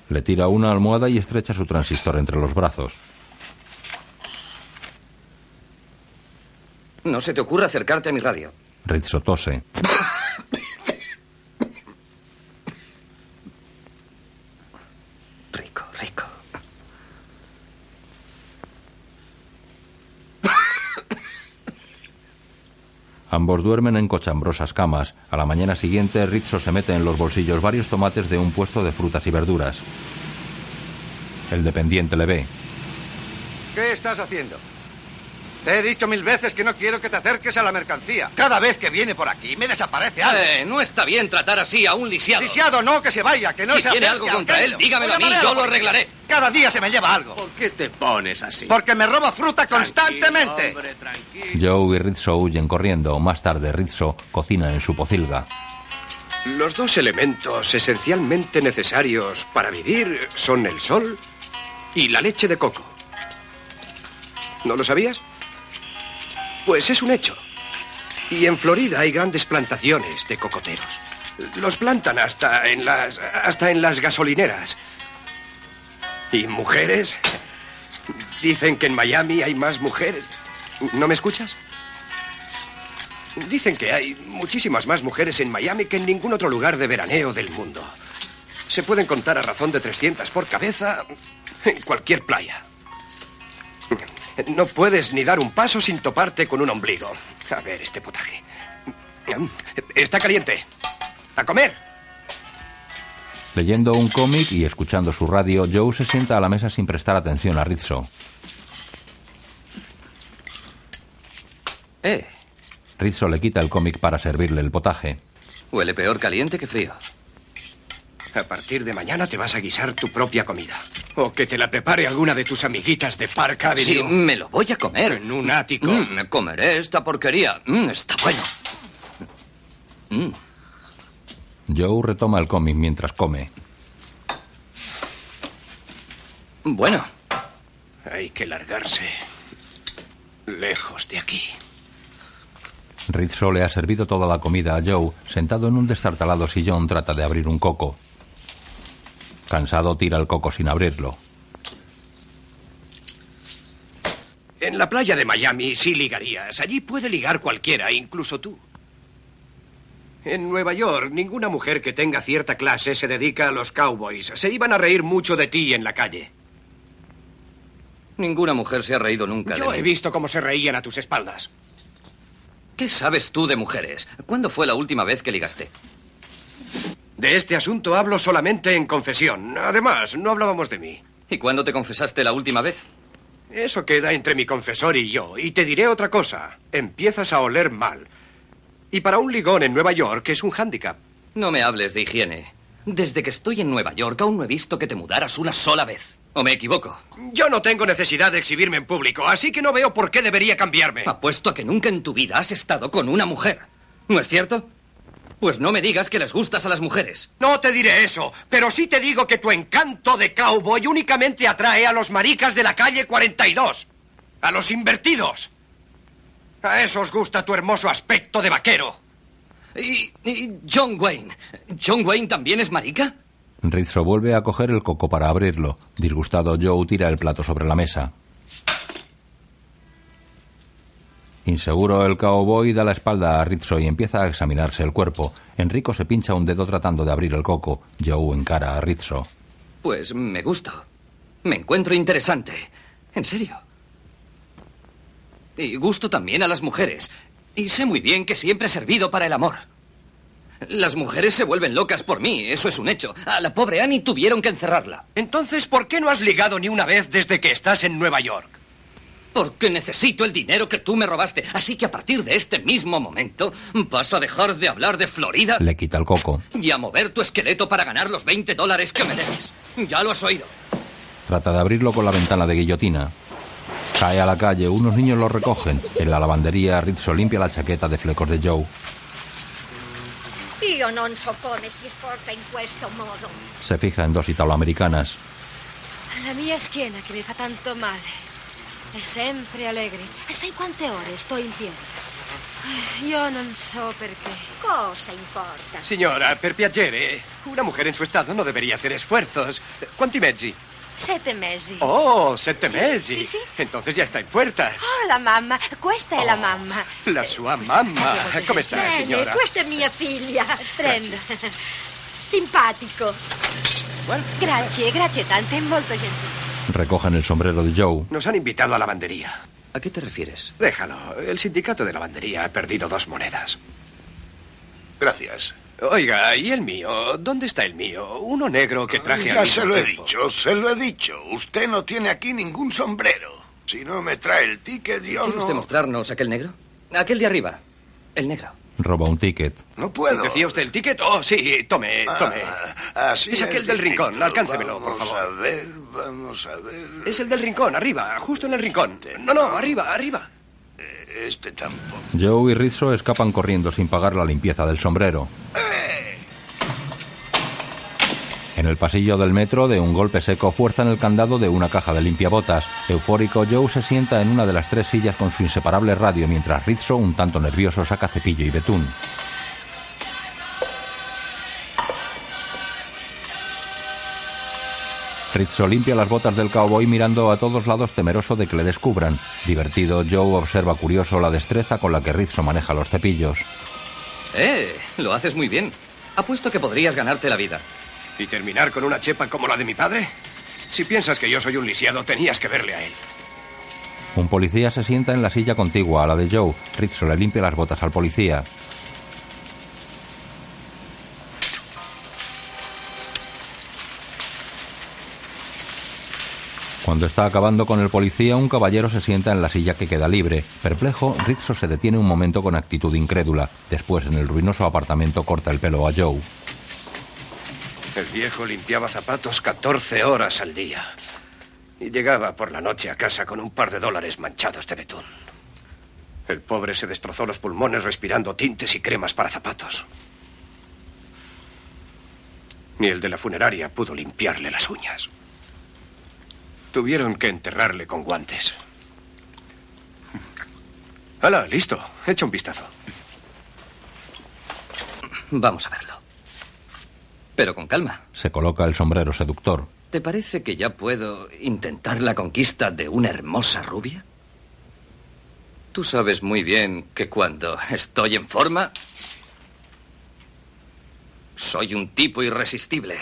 Le tira una almohada y estrecha su transistor entre los brazos. No se te ocurra acercarte a mi radio. Rizzo tose. Rico, rico. Ambos duermen en cochambrosas camas. A la mañana siguiente, Rizzo se mete en los bolsillos varios tomates de un puesto de frutas y verduras. El dependiente le ve. ¿Qué estás haciendo? Te he dicho mil veces que no quiero que te acerques a la mercancía. Cada vez que viene por aquí me desaparece algo. Eh, no está bien tratar así a un lisiado. Lisiado no, que se vaya, que no si se tiene algo al contra él, dígamelo a mí, yo lo arreglaré. Cada día se me lleva algo. ¿Por qué te pones así? Porque me roba fruta constantemente. Joe y Rizzo huyen corriendo. Más tarde, Rizzo cocina en su pocilga. Los dos elementos esencialmente necesarios para vivir son el sol y la leche de coco. ¿No lo sabías? Pues es un hecho. Y en Florida hay grandes plantaciones de cocoteros. Los plantan hasta en las hasta en las gasolineras. ¿Y mujeres? Dicen que en Miami hay más mujeres. ¿No me escuchas? Dicen que hay muchísimas más mujeres en Miami que en ningún otro lugar de veraneo del mundo. Se pueden contar a razón de 300 por cabeza en cualquier playa. No puedes ni dar un paso sin toparte con un ombligo. A ver, este potaje. Está caliente. ¡A comer! Leyendo un cómic y escuchando su radio, Joe se sienta a la mesa sin prestar atención a Rizzo. Eh, Rizzo le quita el cómic para servirle el potaje. huele peor caliente que frío. A partir de mañana te vas a guisar tu propia comida. O que te la prepare alguna de tus amiguitas de Park Avenue. Sí, me lo voy a comer. En un ático. Mm, me comeré esta porquería. Mm, está bueno. Mm. Joe retoma el cómic mientras come. Bueno. Hay que largarse. Lejos de aquí. Rizzo le ha servido toda la comida a Joe. Sentado en un destartalado sillón trata de abrir un coco. Cansado tira el coco sin abrirlo. En la playa de Miami sí ligarías. Allí puede ligar cualquiera, incluso tú. En Nueva York, ninguna mujer que tenga cierta clase se dedica a los cowboys. Se iban a reír mucho de ti en la calle. Ninguna mujer se ha reído nunca Yo de he mí. visto cómo se reían a tus espaldas. ¿Qué sabes tú de mujeres? ¿Cuándo fue la última vez que ligaste? De este asunto hablo solamente en confesión. Además, no hablábamos de mí. ¿Y cuándo te confesaste la última vez? Eso queda entre mi confesor y yo. Y te diré otra cosa. Empiezas a oler mal. Y para un ligón en Nueva York es un hándicap. No me hables de higiene. Desde que estoy en Nueva York aún no he visto que te mudaras una sola vez. ¿O me equivoco? Yo no tengo necesidad de exhibirme en público, así que no veo por qué debería cambiarme. Apuesto a que nunca en tu vida has estado con una mujer. ¿No es cierto? Pues no me digas que les gustas a las mujeres. No te diré eso, pero sí te digo que tu encanto de cowboy únicamente atrae a los maricas de la calle 42. A los invertidos. A esos gusta tu hermoso aspecto de vaquero. ¿Y, y John Wayne? ¿John Wayne también es marica? Rizzo vuelve a coger el coco para abrirlo. Disgustado, Joe tira el plato sobre la mesa. Inseguro, el cowboy da la espalda a Rizzo y empieza a examinarse el cuerpo. Enrico se pincha un dedo tratando de abrir el coco. Joe encara a Rizzo. Pues me gusto. Me encuentro interesante. En serio. Y gusto también a las mujeres. Y sé muy bien que siempre he servido para el amor. Las mujeres se vuelven locas por mí, eso es un hecho. A la pobre Annie tuvieron que encerrarla. Entonces, ¿por qué no has ligado ni una vez desde que estás en Nueva York? Porque necesito el dinero que tú me robaste. Así que a partir de este mismo momento vas a dejar de hablar de Florida Le quita el coco. y a mover tu esqueleto para ganar los 20 dólares que me debes. Ya lo has oído. Trata de abrirlo con la ventana de guillotina. Cae a la calle, unos niños lo recogen. En la lavandería, Rizzo limpia la chaqueta de flecos de Joe. Io non so come si sporca in questo modo. Se fija en dos italoamericanas. La mia schiena che mi fa tanto male. È sempre allegri. E sai quante ore sto in piedi? Eh, Io non so perché. Cosa importa? Signora, per piacere, una mujer en su estado no debería hacer esfuerzos. Quanti mezzi? Sette mesi. Oh, sette Sì, mesi. sì, sì. Entonces ya está en puertas. Oh, la mamma. Questa è la mamma. La sua mamma. Come sta, Bene, signora? questa è mia figlia. Prenda. Simpatico. Grazie, grazie tante, è molto gentile. Recogen el sombrero de Joe. Nos han invitado a lavandería. ¿A qué te refieres? Déjalo. El sindicato de lavandería ha perdido dos monedas. Gracias. Oiga, ¿y el mío? ¿Dónde está el mío? Uno negro que traje al Ya mismo se lo he dicho, se lo he dicho. Usted no tiene aquí ningún sombrero. Si no me trae el ticket, yo ¿Quiere no... usted mostrarnos aquel negro? Aquel de arriba. El negro. Roba un ticket. No puedo. ¿Decía usted el ticket? Oh, sí, tome, tome. Así es aquel del rincón, alcáncemelo, por Vamos favor. a ver, vamos a ver. Es el del rincón, arriba, justo en el rincón. No, no, arriba, arriba. Este tampoco. Joe y Rizzo escapan corriendo sin pagar la limpieza del sombrero. En el pasillo del metro, de un golpe seco, fuerzan el candado de una caja de limpiabotas. Eufórico, Joe se sienta en una de las tres sillas con su inseparable radio, mientras Rizzo, un tanto nervioso, saca cepillo y betún. Rizzo limpia las botas del cowboy mirando a todos lados temeroso de que le descubran. Divertido, Joe observa curioso la destreza con la que Rizzo maneja los cepillos. ¡Eh! Lo haces muy bien. Apuesto que podrías ganarte la vida. ¿Y terminar con una chepa como la de mi padre? Si piensas que yo soy un lisiado, tenías que verle a él. Un policía se sienta en la silla contigua a la de Joe. Rizzo le limpia las botas al policía. Cuando está acabando con el policía, un caballero se sienta en la silla que queda libre. Perplejo, Rizzo se detiene un momento con actitud incrédula. Después, en el ruinoso apartamento, corta el pelo a Joe. El viejo limpiaba zapatos 14 horas al día. Y llegaba por la noche a casa con un par de dólares manchados de betún. El pobre se destrozó los pulmones respirando tintes y cremas para zapatos. Ni el de la funeraria pudo limpiarle las uñas. Tuvieron que enterrarle con guantes. Hala, listo. Echa un vistazo. Vamos a verlo. Pero con calma. Se coloca el sombrero seductor. ¿Te parece que ya puedo intentar la conquista de una hermosa rubia? Tú sabes muy bien que cuando estoy en forma, soy un tipo irresistible.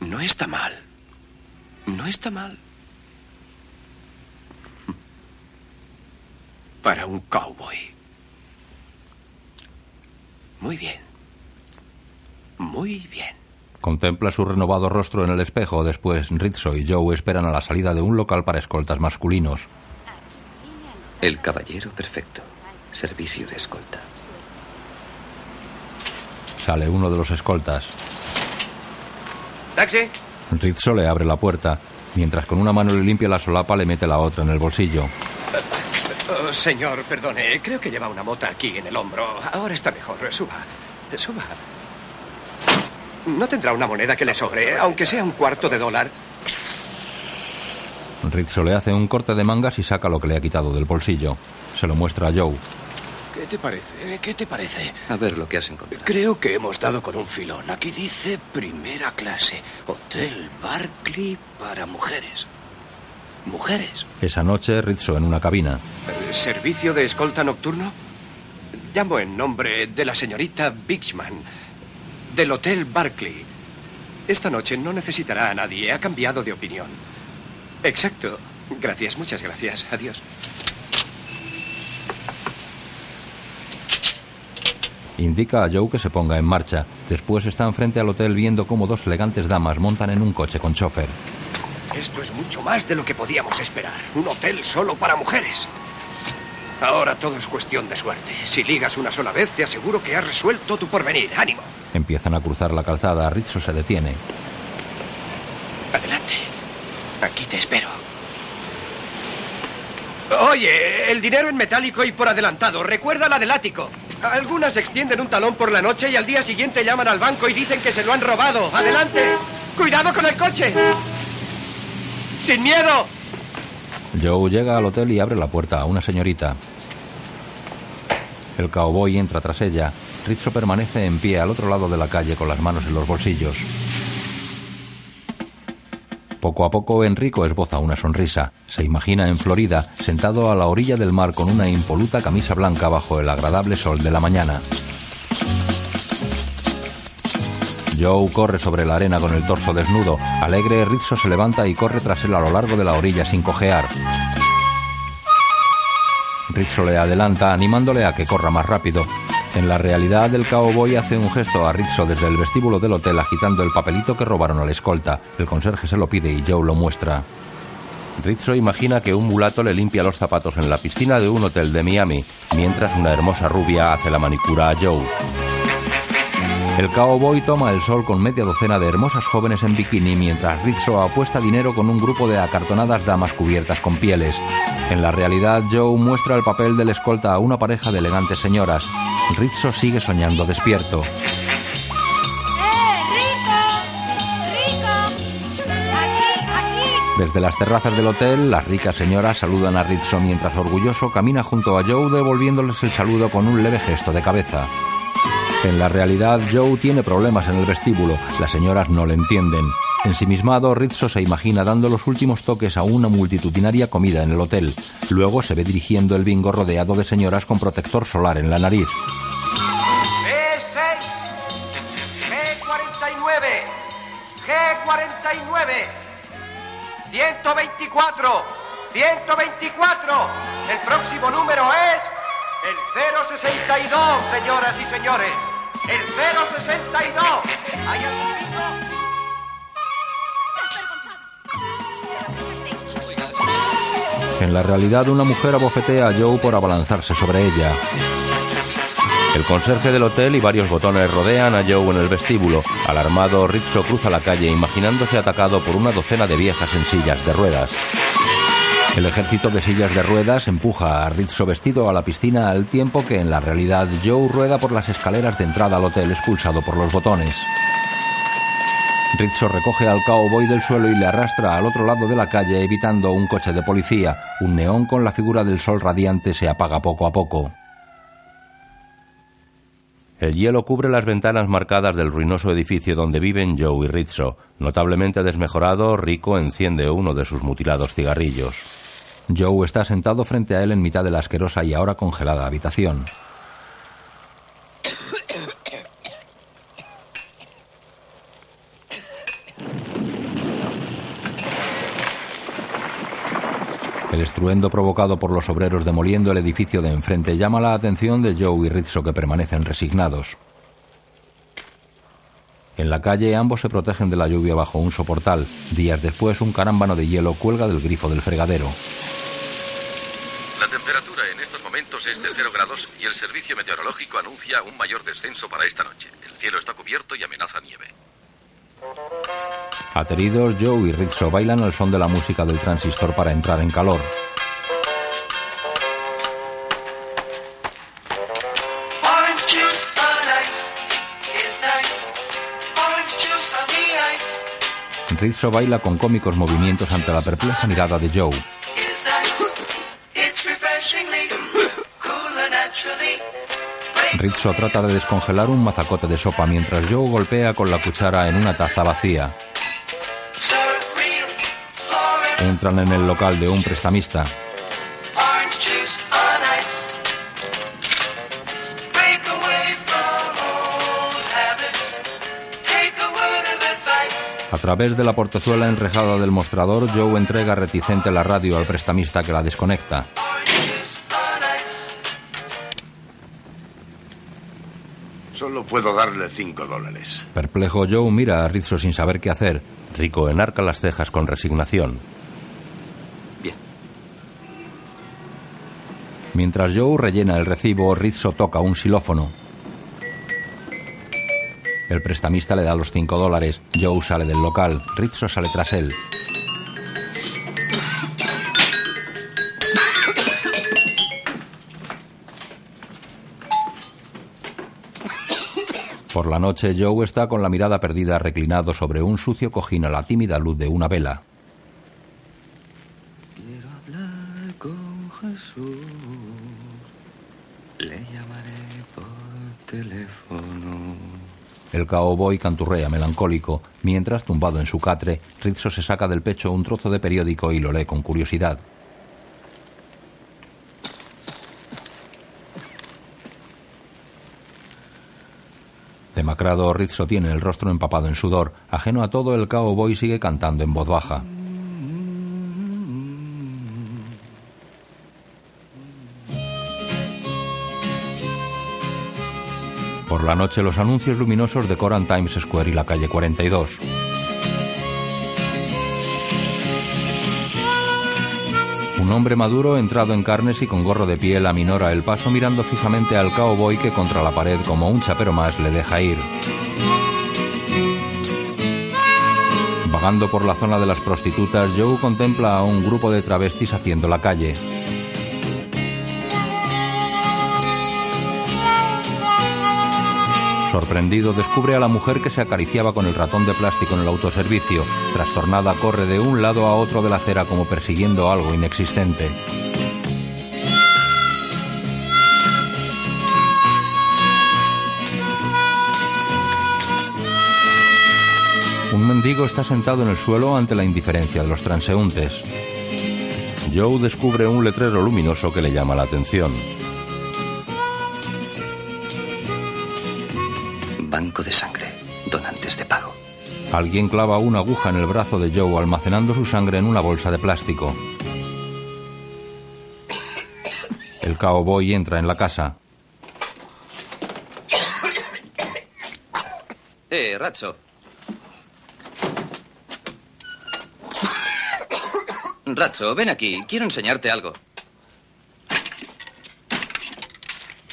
No está mal. No está mal. (laughs) Para un cowboy. Muy bien. Muy bien. Contempla su renovado rostro en el espejo. Después, Rizzo y Joe esperan a la salida de un local para escoltas masculinos. El caballero perfecto. Servicio de escolta. Sale uno de los escoltas. ¡Taxi! Rizzo le abre la puerta. Mientras con una mano le limpia la solapa, le mete la otra en el bolsillo. Oh, señor, perdone. Creo que lleva una mota aquí en el hombro. Ahora está mejor. Suba. Suba. No tendrá una moneda que le sobre, aunque sea un cuarto de dólar. Rizzo le hace un corte de mangas y saca lo que le ha quitado del bolsillo. Se lo muestra a Joe. ¿Qué te parece? ¿Qué te parece? A ver lo que has encontrado. Creo que hemos dado con un filón. Aquí dice primera clase. Hotel Barclay para mujeres. Mujeres. Esa noche, Rizzo en una cabina. ¿Servicio de escolta nocturno? Llamo en nombre de la señorita Bixman, del Hotel Barclay. Esta noche no necesitará a nadie. Ha cambiado de opinión. Exacto. Gracias, muchas gracias. Adiós. Indica a Joe que se ponga en marcha. Después están frente al hotel viendo cómo dos elegantes damas montan en un coche con chofer. Esto es mucho más de lo que podíamos esperar. Un hotel solo para mujeres. Ahora todo es cuestión de suerte. Si ligas una sola vez, te aseguro que has resuelto tu porvenir. ¡Ánimo! Empiezan a cruzar la calzada. Rizzo se detiene. Adelante. Aquí te espero. Oye, el dinero en metálico y por adelantado. Recuerda la del ático. Algunas extienden un talón por la noche y al día siguiente llaman al banco y dicen que se lo han robado. ¡Adelante! ¡Cuidado con el coche! ¡Sin miedo! Joe llega al hotel y abre la puerta a una señorita. El cowboy entra tras ella. Rizzo permanece en pie al otro lado de la calle con las manos en los bolsillos. Poco a poco Enrico esboza una sonrisa. Se imagina en Florida, sentado a la orilla del mar con una impoluta camisa blanca bajo el agradable sol de la mañana. Joe corre sobre la arena con el torso desnudo. Alegre, Rizzo se levanta y corre tras él a lo largo de la orilla sin cojear. Rizzo le adelanta animándole a que corra más rápido. En la realidad, el cowboy hace un gesto a Rizzo desde el vestíbulo del hotel agitando el papelito que robaron a la escolta. El conserje se lo pide y Joe lo muestra. Rizzo imagina que un mulato le limpia los zapatos en la piscina de un hotel de Miami, mientras una hermosa rubia hace la manicura a Joe. El cowboy toma el sol con media docena de hermosas jóvenes en bikini mientras Rizzo apuesta dinero con un grupo de acartonadas damas cubiertas con pieles. En la realidad, Joe muestra el papel del escolta a una pareja de elegantes señoras. Rizzo sigue soñando despierto. Desde las terrazas del hotel, las ricas señoras saludan a Rizzo mientras orgulloso camina junto a Joe devolviéndoles el saludo con un leve gesto de cabeza. En la realidad, Joe tiene problemas en el vestíbulo. Las señoras no le entienden. Ensimismado, Rizzo se imagina dando los últimos toques a una multitudinaria comida en el hotel. Luego se ve dirigiendo el bingo rodeado de señoras con protector solar en la nariz. B6, G49, G49, 124, 124. El próximo número es el 062, señoras y señores. El 062. ¿Hay En la realidad, una mujer abofetea a Joe por abalanzarse sobre ella. El conserje del hotel y varios botones rodean a Joe en el vestíbulo. Alarmado, Rizzo cruza la calle imaginándose atacado por una docena de viejas en sillas de ruedas. El ejército de sillas de ruedas empuja a Rizzo vestido a la piscina al tiempo que en la realidad Joe rueda por las escaleras de entrada al hotel expulsado por los botones. Rizzo recoge al cowboy del suelo y le arrastra al otro lado de la calle evitando un coche de policía. Un neón con la figura del sol radiante se apaga poco a poco. El hielo cubre las ventanas marcadas del ruinoso edificio donde viven Joe y Rizzo. Notablemente desmejorado, Rico enciende uno de sus mutilados cigarrillos. Joe está sentado frente a él en mitad de la asquerosa y ahora congelada habitación. El estruendo provocado por los obreros demoliendo el edificio de enfrente llama la atención de Joe y Rizzo que permanecen resignados. En la calle ambos se protegen de la lluvia bajo un soportal. Días después un carámbano de hielo cuelga del grifo del fregadero. La temperatura en estos momentos es de 0 grados y el servicio meteorológico anuncia un mayor descenso para esta noche. El cielo está cubierto y amenaza nieve. Ateridos, Joe y Rizzo bailan al son de la música del transistor para entrar en calor. Rizzo baila con cómicos movimientos ante la perpleja mirada de Joe. Rizzo trata de descongelar un mazacote de sopa mientras Joe golpea con la cuchara en una taza vacía. Entran en el local de un prestamista. A través de la portezuela enrejada del mostrador, Joe entrega reticente la radio al prestamista que la desconecta. Solo puedo darle cinco dólares. Perplejo, Joe mira a Rizzo sin saber qué hacer. Rico enarca las cejas con resignación. Bien. Mientras Joe rellena el recibo, Rizzo toca un xilófono. El prestamista le da los cinco dólares. Joe sale del local. Rizzo sale tras él. Por la noche, Joe está con la mirada perdida reclinado sobre un sucio cojín a la tímida luz de una vela. Quiero hablar con Jesús. Le llamaré por teléfono. El cowboy canturrea melancólico, mientras, tumbado en su catre, Rizzo se saca del pecho un trozo de periódico y lo lee con curiosidad. Demacrado, Rizzo tiene el rostro empapado en sudor. Ajeno a todo, el cowboy sigue cantando en voz baja. Por la noche, los anuncios luminosos decoran Times Square y la calle 42. Un hombre maduro, entrado en carnes y con gorro de piel, aminora el paso mirando fijamente al cowboy que contra la pared, como un chapero más, le deja ir. Vagando por la zona de las prostitutas, Joe contempla a un grupo de travestis haciendo la calle. Sorprendido, descubre a la mujer que se acariciaba con el ratón de plástico en el autoservicio. Trastornada, corre de un lado a otro de la acera como persiguiendo algo inexistente. Un mendigo está sentado en el suelo ante la indiferencia de los transeúntes. Joe descubre un letrero luminoso que le llama la atención. Banco de sangre. Donantes de pago. Alguien clava una aguja en el brazo de Joe almacenando su sangre en una bolsa de plástico. El cowboy entra en la casa. (coughs) Eh, Ratso. (coughs) Ratso, ven aquí. Quiero enseñarte algo.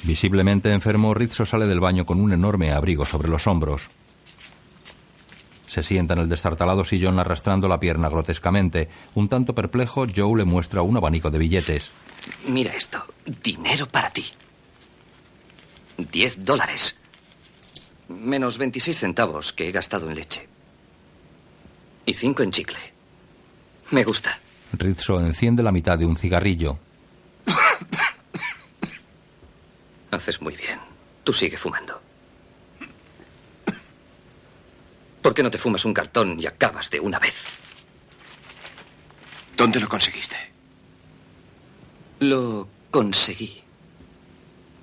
Visiblemente enfermo, Rizzo sale del baño con un enorme abrigo sobre los hombros. Se sienta en el destartalado sillón arrastrando la pierna grotescamente. Un tanto perplejo, Joe le muestra un abanico de billetes. Mira esto. Dinero para ti. Diez dólares. Menos 26 centavos que he gastado en leche. Y cinco en chicle. Me gusta. Rizzo enciende la mitad de un cigarrillo. Haces muy bien. Tú sigue fumando. ¿Por qué no te fumas un cartón y acabas de una vez? ¿Dónde lo conseguiste? Lo conseguí.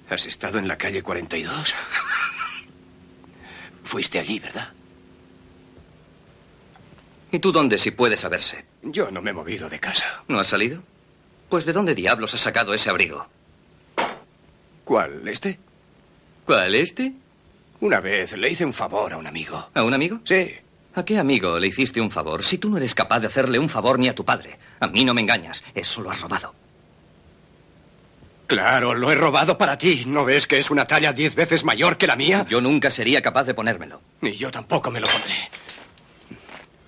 ¿Has estado en la calle 42? (laughs) Fuiste allí, ¿verdad? ¿Y tú dónde si puede saberse? Yo no me he movido de casa. ¿No has salido? Pues ¿de dónde diablos has sacado ese abrigo? ¿Cuál? ¿Este? ¿Cuál? ¿Este? Una vez le hice un favor a un amigo. ¿A un amigo? Sí. ¿A qué amigo le hiciste un favor? Si tú no eres capaz de hacerle un favor ni a tu padre. A mí no me engañas. Eso lo has robado. Claro, lo he robado para ti. ¿No ves que es una talla diez veces mayor que la mía? Yo nunca sería capaz de ponérmelo. Ni yo tampoco me lo pondré.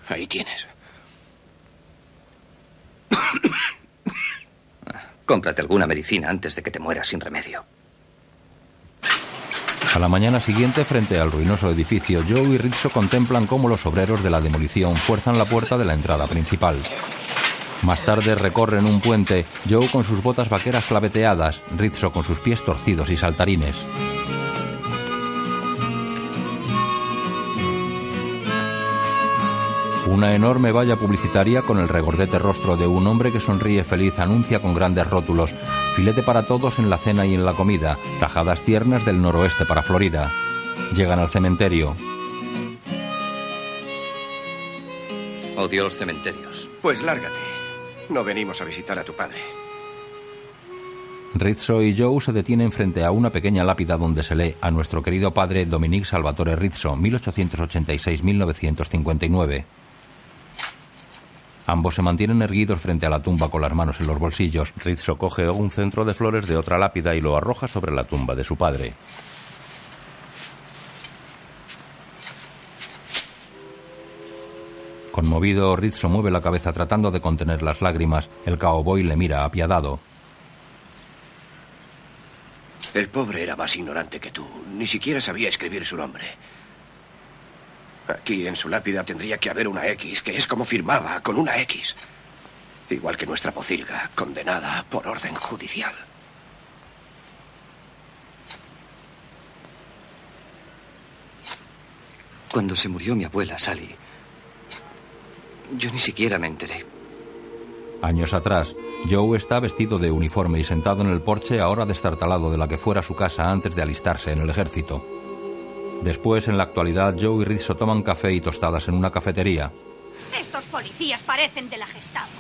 Ahí tienes. (coughs) Cómprate alguna medicina antes de que te mueras sin remedio. A la mañana siguiente, frente al ruinoso edificio, Joe y Rizzo contemplan cómo los obreros de la demolición fuerzan la puerta de la entrada principal. Más tarde recorren un puente, Joe con sus botas vaqueras claveteadas, Rizzo con sus pies torcidos y saltarines. Una enorme valla publicitaria con el regordete rostro de un hombre que sonríe feliz anuncia con grandes rótulos filete para todos en la cena y en la comida, tajadas tiernas del noroeste para Florida. Llegan al cementerio. Odio los cementerios. Pues lárgate. No venimos a visitar a tu padre. Rizzo y Joe se detienen frente a una pequeña lápida donde se lee a nuestro querido padre Dominique Salvatore Rizzo, 1886-1959. Ambos se mantienen erguidos frente a la tumba con las manos en los bolsillos. Rizzo coge un centro de flores de otra lápida y lo arroja sobre la tumba de su padre. Conmovido, Rizzo mueve la cabeza tratando de contener las lágrimas. El cowboy le mira apiadado. El pobre era más ignorante que tú. Ni siquiera sabía escribir su nombre. Aquí en su lápida tendría que haber una X, que es como firmaba, con una X. Igual que nuestra pocilga, condenada por orden judicial. Cuando se murió mi abuela, Sally, yo ni siquiera me enteré. Años atrás, Joe está vestido de uniforme y sentado en el porche ahora destartalado de la que fuera su casa antes de alistarse en el ejército. Después, en la actualidad, Joe y Rizzo toman café y tostadas en una cafetería. Estos policías parecen de la Gestapo.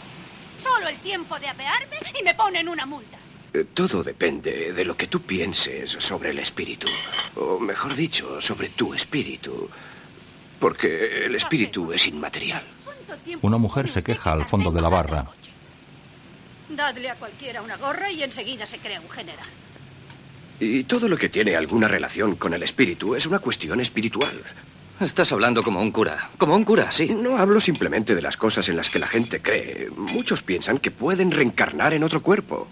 Solo el tiempo de apearme y me ponen una multa. Eh, Todo depende de lo que tú pienses sobre el espíritu. O mejor dicho, sobre tu espíritu. Porque el espíritu es inmaterial. Una mujer se queja al fondo de la barra. Dadle a cualquiera una gorra y enseguida se crea un general. Y todo lo que tiene alguna relación con el espíritu es una cuestión espiritual. Estás hablando como un cura. Como un cura, sí. No hablo simplemente de las cosas en las que la gente cree. Muchos piensan que pueden reencarnar en otro cuerpo.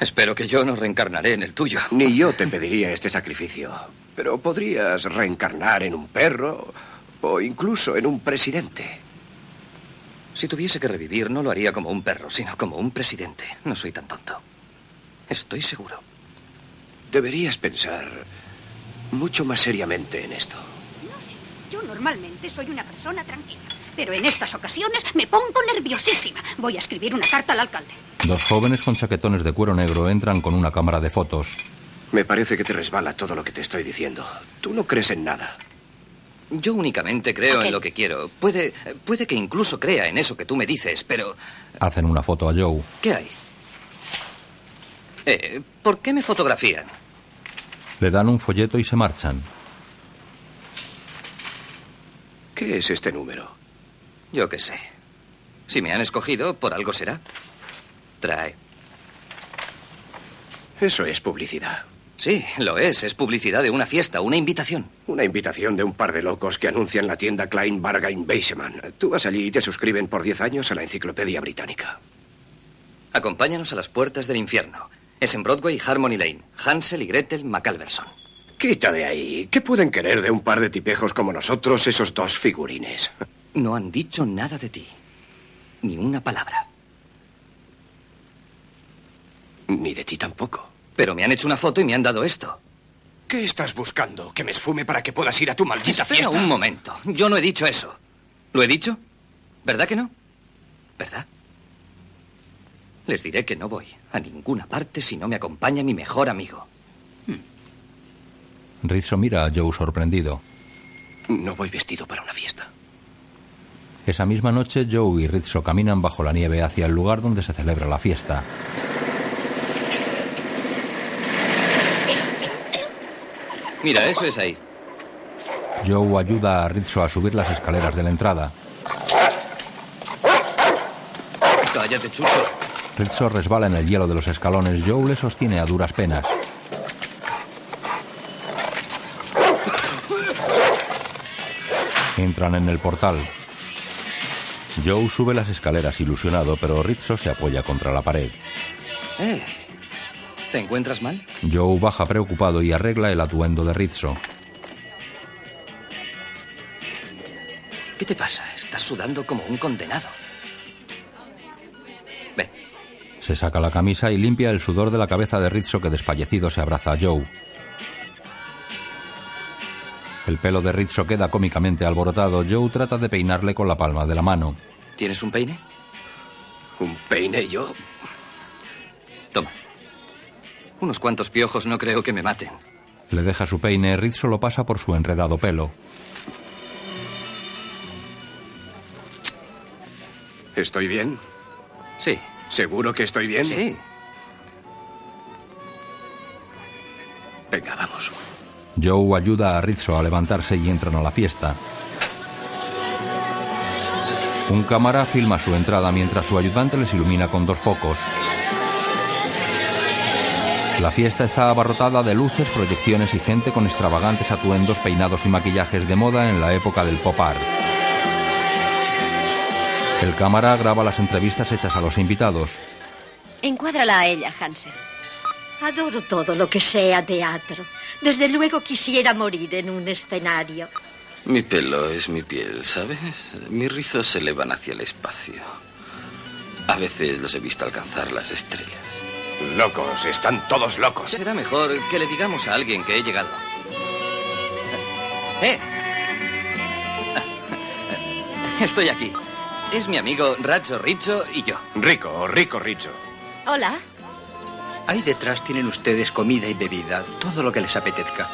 Espero que yo no reencarnaré en el tuyo. (laughs) Ni yo te pediría este sacrificio. Pero podrías reencarnar en un perro o incluso en un presidente. Si tuviese que revivir, no lo haría como un perro, sino como un presidente. No soy tan tonto. Estoy seguro. Deberías pensar mucho más seriamente en esto. No sé, yo normalmente soy una persona tranquila. Pero en estas ocasiones me pongo nerviosísima. Voy a escribir una carta al alcalde. Dos jóvenes con chaquetones de cuero negro entran con una cámara de fotos. Me parece que te resbala todo lo que te estoy diciendo. Tú no crees en nada. Yo únicamente creo en lo que quiero. Puede, puede que incluso crea en eso que tú me dices, pero Hacen una foto a Joe. ¿qué hay? Eh, ¿Por qué me fotografían? Le dan un folleto y se marchan. ¿Qué es este número? Yo qué sé. Si me han escogido, por algo será. Trae. Eso es publicidad. Sí, lo es. Es publicidad de una fiesta, una invitación. Una invitación de un par de locos que anuncian la tienda Klein Bargain Baseman. Tú vas allí y te suscriben por 10 años a la enciclopedia británica. Acompáñanos a las puertas del infierno. Es en Broadway y Harmony Lane. Hansel y Gretel McAlverson. Quita de ahí. ¿Qué pueden querer de un par de tipejos como nosotros esos dos figurines? (laughs) No han dicho nada de ti. Ni una palabra. Ni de ti tampoco. Pero me han hecho una foto y me han dado esto. ¿Qué estás buscando? ¿Que me esfume para que puedas ir a tu maldita Espera fiesta? un momento. Yo no he dicho eso. ¿Lo he dicho? ¿Verdad que no? ¿Verdad? Les diré que no voy a ninguna parte si no me acompaña mi mejor amigo. Rizzo mira a Joe sorprendido. No voy vestido para una fiesta. Esa misma noche, Joe y Rizzo caminan bajo la nieve hacia el lugar donde se celebra la fiesta. Mira, eso es ahí. Joe ayuda a Rizzo a subir las escaleras de la entrada. Cállate, chucho. Rizzo resbala en el hielo de los escalones. Joe le sostiene a duras penas. Entran en el portal. Joe sube las escaleras ilusionado, pero Rizzo se apoya contra la pared. Eh, ¿Te encuentras mal? Joe baja preocupado y arregla el atuendo de Rizzo. ¿Qué te pasa? Estás sudando como un condenado. Se saca la camisa y limpia el sudor de la cabeza de Rizzo que desfallecido se abraza a Joe. El pelo de Rizzo queda cómicamente alborotado. Joe trata de peinarle con la palma de la mano. ¿Tienes un peine? ¿Un peine yo? Toma. Unos cuantos piojos no creo que me maten. Le deja su peine. Rizzo lo pasa por su enredado pelo. ¿Estoy bien? Sí. ¿Seguro que estoy bien? Sí. Venga, vamos. Joe ayuda a Rizzo a levantarse y entran a la fiesta. Un cámara filma su entrada mientras su ayudante les ilumina con dos focos. La fiesta está abarrotada de luces, proyecciones y gente con extravagantes atuendos, peinados y maquillajes de moda en la época del pop art. El cámara graba las entrevistas hechas a los invitados. Encuádrala a ella, Hansel. Adoro todo lo que sea teatro. Desde luego quisiera morir en un escenario. Mi pelo es mi piel, ¿sabes? Mis rizos se elevan hacia el espacio. A veces los he visto alcanzar las estrellas. Locos, están todos locos. Será mejor que le digamos a alguien que he llegado. ¡Eh! (laughs) Estoy aquí. Es mi amigo Racho Richo y yo. Rico, rico, Richo. Hola. Ahí detrás tienen ustedes comida y bebida, todo lo que les apetezca.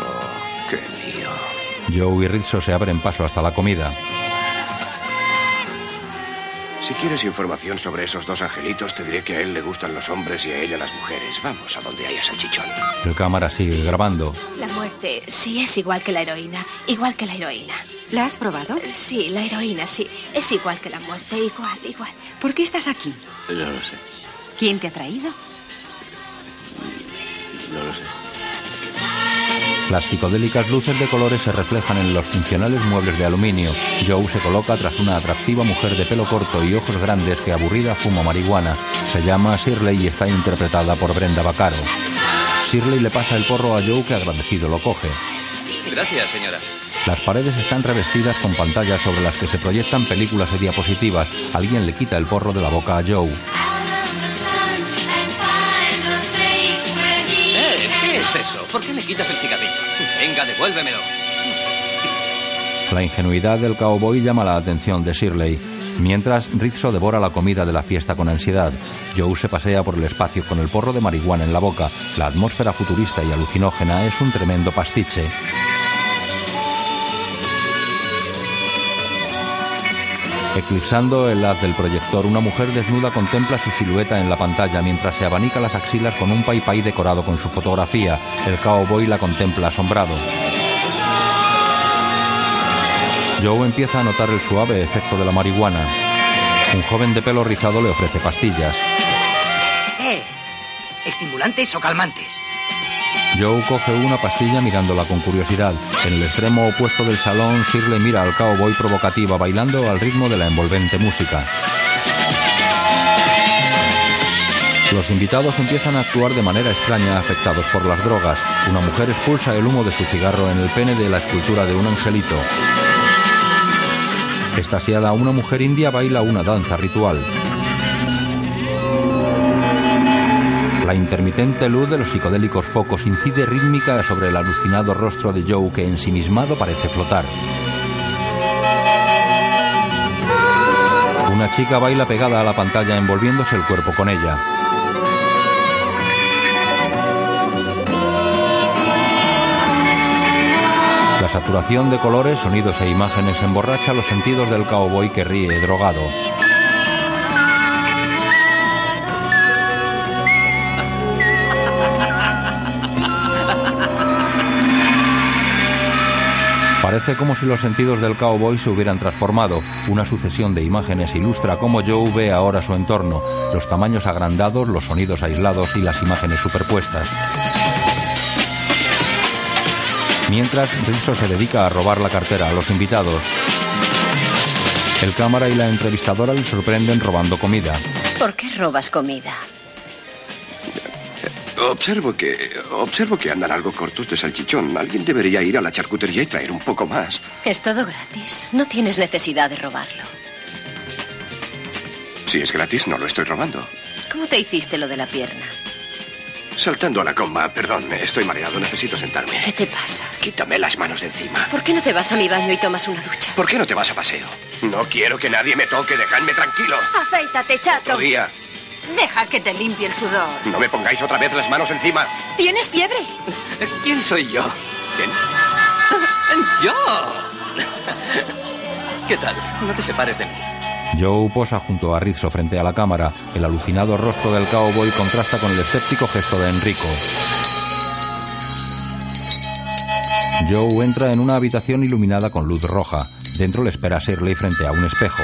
Oh, qué lío. Joe y Rizzo se abren paso hasta la comida. Si quieres información sobre esos dos angelitos, te diré que a él le gustan los hombres y a ella las mujeres. Vamos a donde haya salchichón. El cámara sigue grabando. La muerte sí es igual que la heroína, igual que la heroína. ¿La has probado? Sí, la heroína sí, es igual que la muerte, igual, igual. ¿Por qué estás aquí? No lo sé, ¿Quién te ha traído? no lo sé. Las psicodélicas luces de colores se reflejan en los funcionales muebles de aluminio. Joe se coloca tras una atractiva mujer de pelo corto y ojos grandes que aburrida fuma marihuana. Se llama Shirley y está interpretada por Brenda Bacaro. Shirley le pasa el porro a Joe que agradecido lo coge. Gracias, señora. Las paredes están revestidas con pantallas sobre las que se proyectan películas y diapositivas. Alguien le quita el porro de la boca a Joe. Es eso? ¿Por qué me quitas el cigarrillo? Venga, devuélvemelo. La ingenuidad del cowboy llama la atención de Shirley. Mientras, Rizzo devora la comida de la fiesta con ansiedad. Joe se pasea por el espacio con el porro de marihuana en la boca. La atmósfera futurista y alucinógena es un tremendo pastiche. Eclipsando el haz del proyector, una mujer desnuda contempla su silueta en la pantalla mientras se abanica las axilas con un pay decorado con su fotografía. El cowboy la contempla asombrado. Joe empieza a notar el suave efecto de la marihuana. Un joven de pelo rizado le ofrece pastillas. ¿Eh? ¿Estimulantes o calmantes? Joe coge una pastilla mirándola con curiosidad. En el extremo opuesto del salón, Shirley mira al cowboy provocativa bailando al ritmo de la envolvente música. Los invitados empiezan a actuar de manera extraña afectados por las drogas. Una mujer expulsa el humo de su cigarro en el pene de la escultura de un angelito. Estasiada, una mujer india baila una danza ritual. La intermitente luz de los psicodélicos focos incide rítmica sobre el alucinado rostro de Joe que ensimismado parece flotar. Una chica baila pegada a la pantalla envolviéndose el cuerpo con ella. La saturación de colores, sonidos e imágenes emborracha los sentidos del cowboy que ríe drogado. Parece como si los sentidos del cowboy se hubieran transformado. Una sucesión de imágenes ilustra cómo Joe ve ahora su entorno, los tamaños agrandados, los sonidos aislados y las imágenes superpuestas. Mientras, Rizzo se dedica a robar la cartera a los invitados. El cámara y la entrevistadora le sorprenden robando comida. ¿Por qué robas comida? Observo que. Observo que andan algo cortos de salchichón. Alguien debería ir a la charcutería y traer un poco más. Es todo gratis. No tienes necesidad de robarlo. Si es gratis, no lo estoy robando. ¿Cómo te hiciste lo de la pierna? Saltando a la coma, perdón, estoy mareado, necesito sentarme. ¿Qué te pasa? Quítame las manos de encima. ¿Por qué no te vas a mi baño y tomas una ducha? ¿Por qué no te vas a paseo? No quiero que nadie me toque, dejadme tranquilo. Afeítate, chato. Otro día. Deja que te limpie el sudor. No me pongáis otra vez las manos encima. ¿Tienes fiebre? ¿Quién soy yo? ¿Quién? ¡Yo! ¿Qué tal? No te separes de mí. Joe posa junto a Rizzo frente a la cámara. El alucinado rostro del cowboy contrasta con el escéptico gesto de Enrico. Joe entra en una habitación iluminada con luz roja. Dentro le espera Shirley frente a un espejo.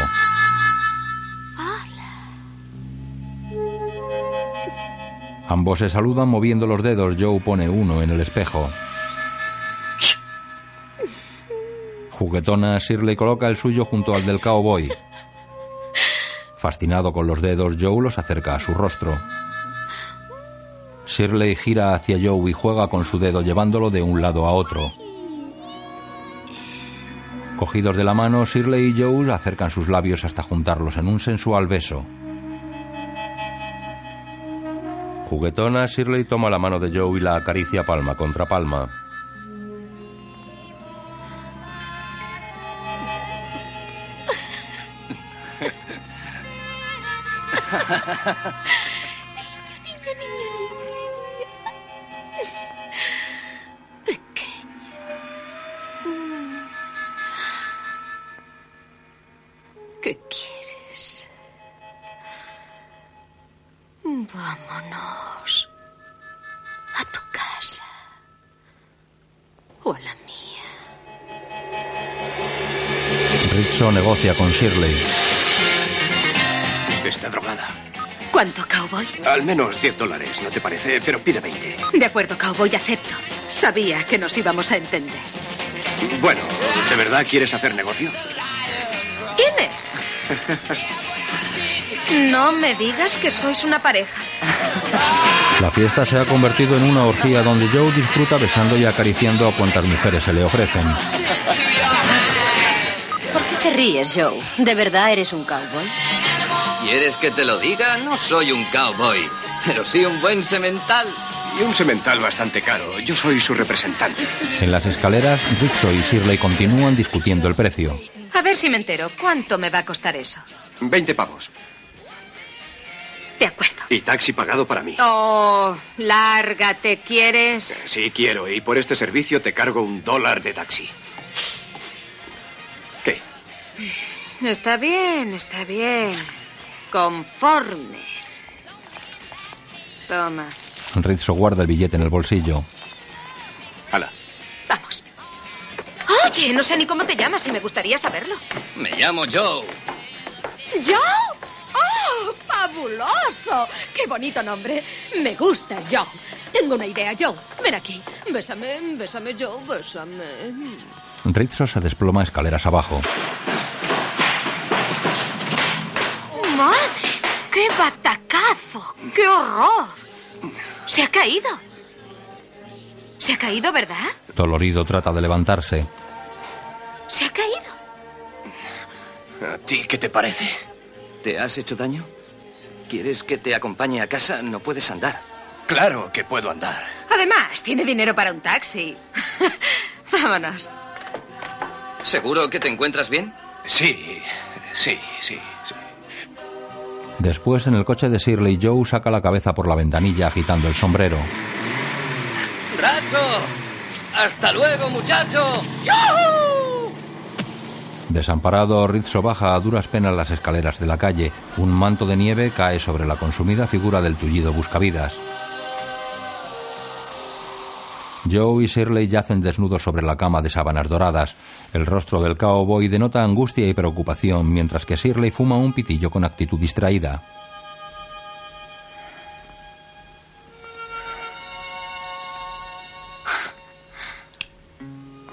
Ambos se saludan moviendo los dedos. Joe pone uno en el espejo. Juguetona, Shirley coloca el suyo junto al del cowboy. Fascinado con los dedos, Joe los acerca a su rostro. Shirley gira hacia Joe y juega con su dedo llevándolo de un lado a otro. Cogidos de la mano, Shirley y Joe acercan sus labios hasta juntarlos en un sensual beso. Juguetona, Shirley toma la mano de Joe y la acaricia palma contra palma. ¿Qué quieres? Vámonos a tu casa o a la mía. Rizzo negocia con Shirley. Está drogada. ¿Cuánto, cowboy? Al menos 10 dólares, ¿no te parece? Pero pide 20. De acuerdo, cowboy, acepto. Sabía que nos íbamos a entender. Bueno, ¿de verdad quieres hacer negocio? ¿Quién es? (laughs) No me digas que sois una pareja. La fiesta se ha convertido en una orgía donde Joe disfruta besando y acariciando a cuantas mujeres se le ofrecen. ¿Por qué te ríes, Joe? ¿De verdad eres un cowboy? ¿Quieres que te lo diga? No soy un cowboy, pero sí un buen semental. Y un semental bastante caro. Yo soy su representante. En las escaleras, Rizzo y Shirley continúan discutiendo el precio. A ver si me entero. ¿Cuánto me va a costar eso? 20 pavos. De acuerdo. Y taxi pagado para mí. Oh, lárgate, ¿quieres? Sí, quiero. Y por este servicio te cargo un dólar de taxi. Está bien, está bien. Conforme. Toma. Rizzo guarda el billete en el bolsillo. Hala. Vamos. Oye, no sé ni cómo te llamas y me gustaría saberlo. Me llamo Joe. ¿Joe? ¡Oh, fabuloso! ¡Qué bonito nombre! Me gusta, Joe. Tengo una idea, Joe. Ven aquí. Bésame, bésame, Joe, bésame. Rizzo se desploma escaleras abajo. ¡Madre! ¡Qué batacazo! ¡Qué horror! Se ha caído. Se ha caído, ¿verdad? Dolorido trata de levantarse. Se ha caído. ¿A ti qué te parece? ¿Te has hecho daño? ¿Quieres que te acompañe a casa? No puedes andar. Claro que puedo andar. Además, tiene dinero para un taxi. (laughs) Vámonos. ¿Seguro que te encuentras bien? Sí, sí, sí, sí. Después, en el coche de Shirley, Joe saca la cabeza por la ventanilla agitando el sombrero. ¡Racho! ¡Hasta luego, muchacho! Desamparado, Rizzo baja a duras penas las escaleras de la calle. Un manto de nieve cae sobre la consumida figura del tullido buscavidas. Joe y Shirley yacen desnudos sobre la cama de sábanas doradas. El rostro del cowboy denota angustia y preocupación, mientras que Shirley fuma un pitillo con actitud distraída.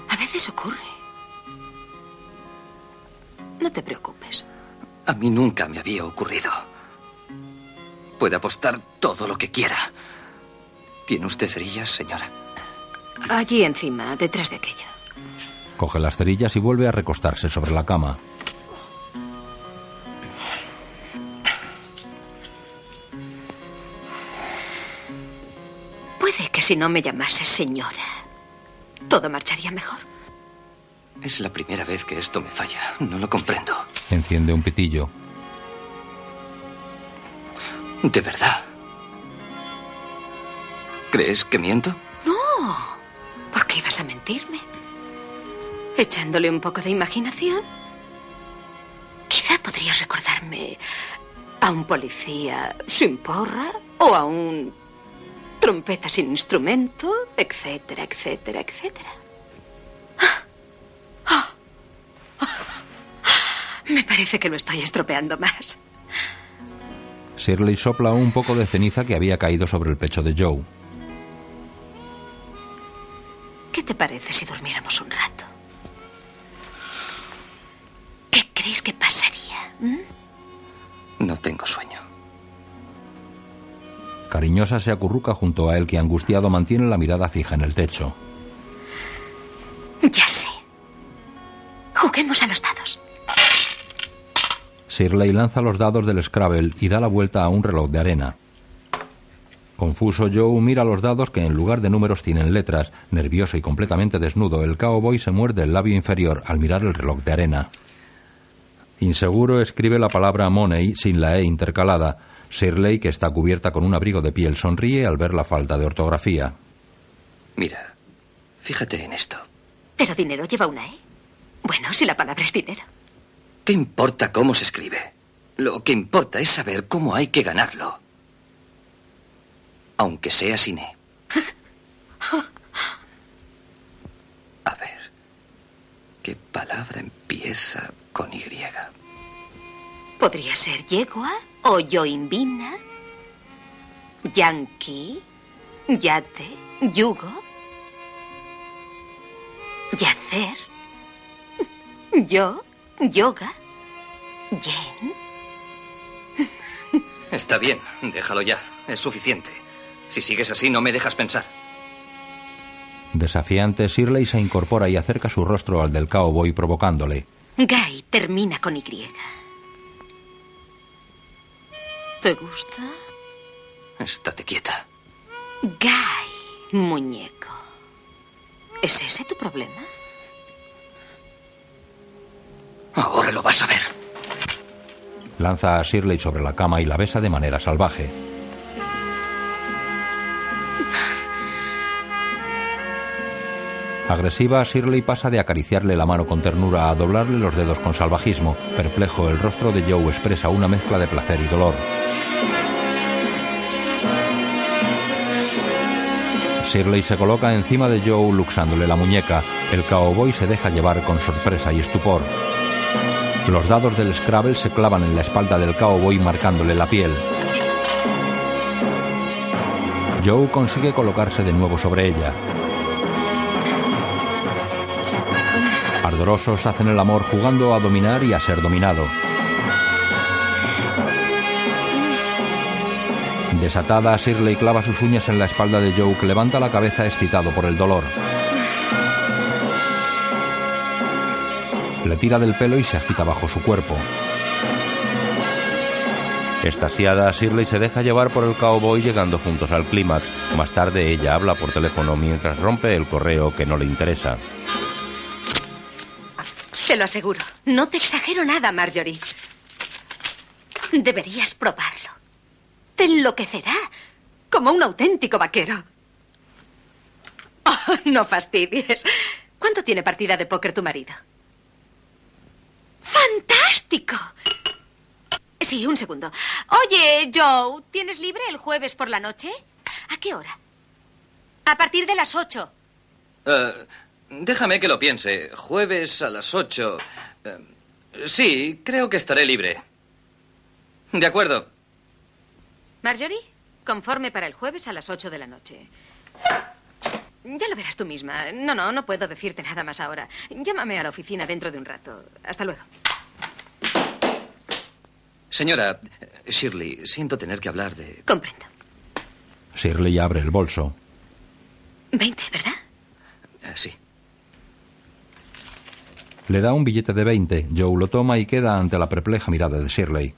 A veces ocurre. No te preocupes. A mí nunca me había ocurrido. Puede apostar todo lo que quiera. ¿Tiene usted cerillas, señora? Allí encima, detrás de aquello. Coge las cerillas y vuelve a recostarse sobre la cama. Puede que si no me llamase señora, todo marcharía mejor. Es la primera vez que esto me falla. No lo comprendo. Enciende un pitillo. De verdad. ¿Crees que miento? No. ¿Por qué ibas a mentirme? Echándole un poco de imaginación. Quizá podrías recordarme a un policía sin porra o a un trompeta sin instrumento, etcétera, etcétera, etcétera. Me parece que lo estoy estropeando más. Shirley sopla un poco de ceniza que había caído sobre el pecho de Joe. ¿Qué te parece si durmiéramos un rato? ¿Qué crees que pasaría? ¿Mm? No tengo sueño. Cariñosa se acurruca junto a él que angustiado mantiene la mirada fija en el techo. Ya sé. Juguemos a los dados. Shirley lanza los dados del Scrabble y da la vuelta a un reloj de arena. Confuso, Joe mira los dados que en lugar de números tienen letras. Nervioso y completamente desnudo, el cowboy se muerde el labio inferior al mirar el reloj de arena. Inseguro escribe la palabra money sin la E intercalada. Shirley, que está cubierta con un abrigo de piel, sonríe al ver la falta de ortografía. Mira, fíjate en esto. Pero dinero lleva una E. Bueno, si la palabra es dinero. ¿Qué importa cómo se escribe? Lo que importa es saber cómo hay que ganarlo. Aunque sea sin E. (laughs) A ver. ¿Qué palabra empieza con Y? Podría ser yegua o yoimbina, yankee, yate, yugo, yacer, yo, yoga, yen. Está bien, déjalo ya. Es suficiente. Si sigues así, no me dejas pensar. Desafiante, Shirley se incorpora y acerca su rostro al del cowboy provocándole. Guy termina con Y. ¿Te gusta? Estate quieta. Guy, muñeco. ¿Es ese tu problema? Ahora lo vas a ver. Lanza a Shirley sobre la cama y la besa de manera salvaje. Agresiva, Shirley pasa de acariciarle la mano con ternura a doblarle los dedos con salvajismo. Perplejo, el rostro de Joe expresa una mezcla de placer y dolor. Shirley se coloca encima de Joe luxándole la muñeca. El cowboy se deja llevar con sorpresa y estupor. Los dados del Scrabble se clavan en la espalda del cowboy marcándole la piel. Joe consigue colocarse de nuevo sobre ella. Ardorosos hacen el amor jugando a dominar y a ser dominado. Desatada, Shirley clava sus uñas en la espalda de Joe, que levanta la cabeza excitado por el dolor. Le tira del pelo y se agita bajo su cuerpo. Estasiada, Shirley se deja llevar por el cowboy llegando juntos al clímax. Más tarde ella habla por teléfono mientras rompe el correo que no le interesa. Te lo aseguro. No te exagero nada, Marjorie. Deberías probarlo. Te enloquecerá. Como un auténtico vaquero. Oh, no fastidies. ¿Cuánto tiene partida de póker tu marido? ¡Fantástico! Sí, un segundo. Oye, Joe, ¿tienes libre el jueves por la noche? ¿A qué hora? A partir de las ocho. Eh, déjame que lo piense. Jueves a las ocho. Eh, sí, creo que estaré libre. De acuerdo. Marjorie, conforme para el jueves a las ocho de la noche. Ya lo verás tú misma. No, no, no puedo decirte nada más ahora. Llámame a la oficina dentro de un rato. Hasta luego. Señora, eh, Shirley, siento tener que hablar de... Comprendo. Shirley abre el bolso. Veinte, ¿verdad? Eh, sí. Le da un billete de 20. Joe lo toma y queda ante la perpleja mirada de Shirley.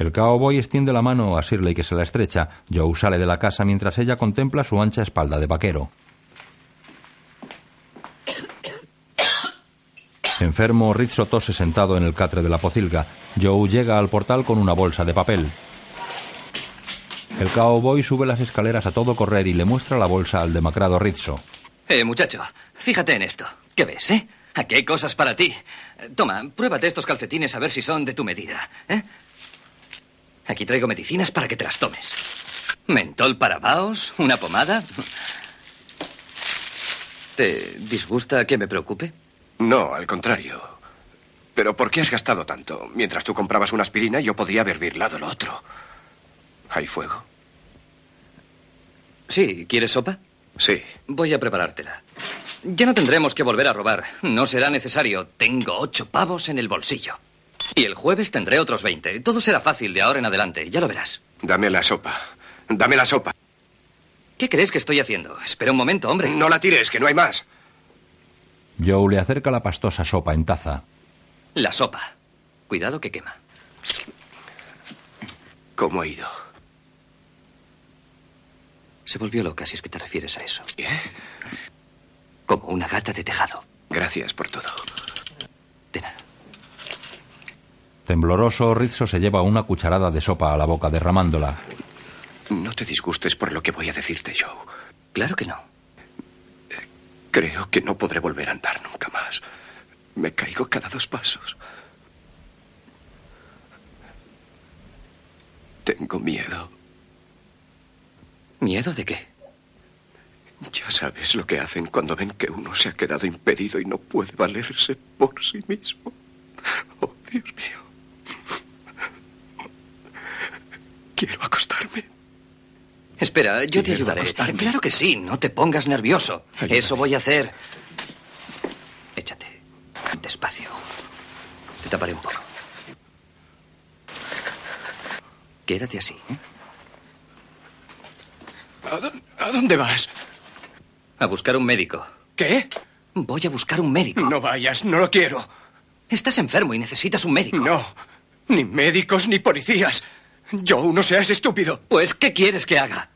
El cowboy extiende la mano a Shirley que se la estrecha. Joe sale de la casa mientras ella contempla su ancha espalda de vaquero. Enfermo, Rizzo tose sentado en el catre de la pocilga. Joe llega al portal con una bolsa de papel. El cowboy sube las escaleras a todo correr y le muestra la bolsa al demacrado Rizzo. Eh, muchacho, fíjate en esto. ¿Qué ves, eh? Aquí hay cosas para ti. Toma, pruébate estos calcetines a ver si son de tu medida, ¿eh? Aquí traigo medicinas para que te las tomes. Mentol para vaos, una pomada. ¿Te disgusta que me preocupe? No, al contrario. Pero ¿por qué has gastado tanto? Mientras tú comprabas una aspirina, yo podía haber birlado lo otro. ¿Hay fuego? Sí, ¿quieres sopa? Sí. Voy a preparártela. Ya no tendremos que volver a robar. No será necesario. Tengo ocho pavos en el bolsillo. Y el jueves tendré otros veinte. Todo será fácil de ahora en adelante. Ya lo verás. Dame la sopa. Dame la sopa. ¿Qué crees que estoy haciendo? Espera un momento, hombre. No la tires, que no hay más. Joe le acerca la pastosa sopa en taza. La sopa. Cuidado que quema. ¿Cómo ha ido? Se volvió loca si es que te refieres a eso. Como una gata de tejado. Gracias por todo. De nada. Tembloroso, Rizzo se lleva una cucharada de sopa a la boca, derramándola. No te disgustes por lo que voy a decirte, Joe. Claro que no. Creo que no podré volver a andar nunca más. Me caigo cada dos pasos. Tengo miedo. ¿Miedo de qué? Ya sabes lo que hacen cuando ven que uno se ha quedado impedido y no puede valerse por sí mismo. Oh, Dios mío. Quiero acostarme. Espera, yo te Quiero ayudaré. acostarme. Claro que sí, no te pongas nervioso. Ayúdame. Eso voy a hacer. Échate. Despacio. Te taparé un poco. Quédate así. ¿eh? ¿A dónde, a dónde vas? A buscar un médico. ¿Qué? Voy a buscar un médico. No vayas, no lo quiero. Estás enfermo y necesitas un médico. No. Ni médicos ni policías. Joe, no seas estúpido. Pues, ¿qué quieres que haga?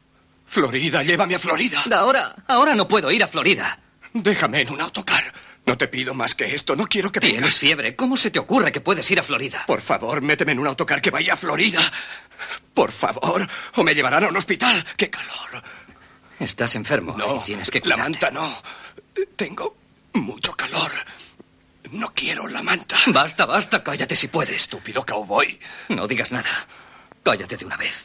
Florida, llévame a Florida. Ahora, ahora no puedo ir a Florida. Déjame en un autocar. No te pido más que esto. No quiero que Tienes vengas. fiebre. ¿Cómo se te ocurre que puedes ir a Florida? Por favor, méteme en un autocar que vaya a Florida. Por favor. O me llevarán a un hospital. ¡Qué calor! Estás enfermo. No, y tienes que la cuidarte. manta no. Tengo mucho calor. No quiero la manta. Basta, basta, cállate si puedes. Estúpido cowboy. No digas nada. Cállate de una vez.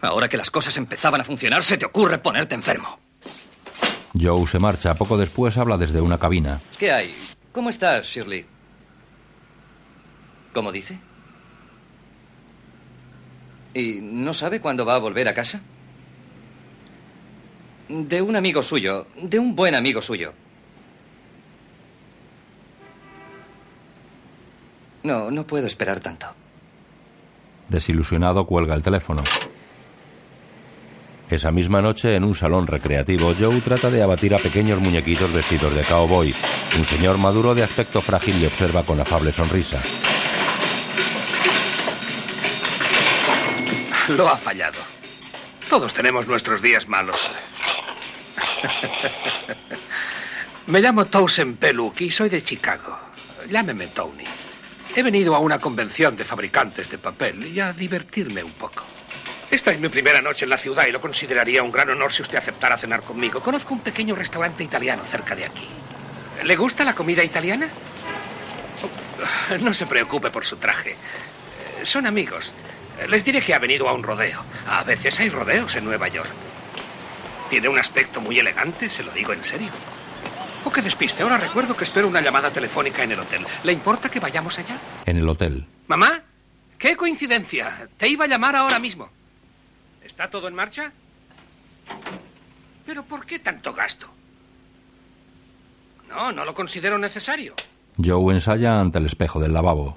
Ahora que las cosas empezaban a funcionar, se te ocurre ponerte enfermo. Joe se marcha. Poco después habla desde una cabina. ¿Qué hay? ¿Cómo estás, Shirley? ¿Cómo dice? ¿Y no sabe cuándo va a volver a casa? De un amigo suyo, de un buen amigo suyo. No, no puedo esperar tanto. Desilusionado cuelga el teléfono. Esa misma noche, en un salón recreativo, Joe trata de abatir a pequeños muñequitos vestidos de cowboy. Un señor maduro de aspecto frágil le observa con afable sonrisa. Lo ha fallado. Todos tenemos nuestros días malos. (laughs) Me llamo Towson Peluk y soy de Chicago. Llámeme Tony. He venido a una convención de fabricantes de papel y a divertirme un poco. Esta es mi primera noche en la ciudad y lo consideraría un gran honor si usted aceptara cenar conmigo. Conozco un pequeño restaurante italiano cerca de aquí. ¿Le gusta la comida italiana? No se preocupe por su traje. Eh, Son amigos. Les diré que ha venido a un rodeo. A veces hay rodeos en Nueva York. Tiene un aspecto muy elegante, se lo digo en serio. Oh, qué despiste. Ahora recuerdo que espero una llamada telefónica en el hotel. ¿Le importa que vayamos allá? En el hotel. Mamá, qué coincidencia. Te iba a llamar ahora mismo. ¿Está todo en marcha? ¿Pero por qué tanto gasto? No, no lo considero necesario. Joe ensaya ante el espejo del lavabo.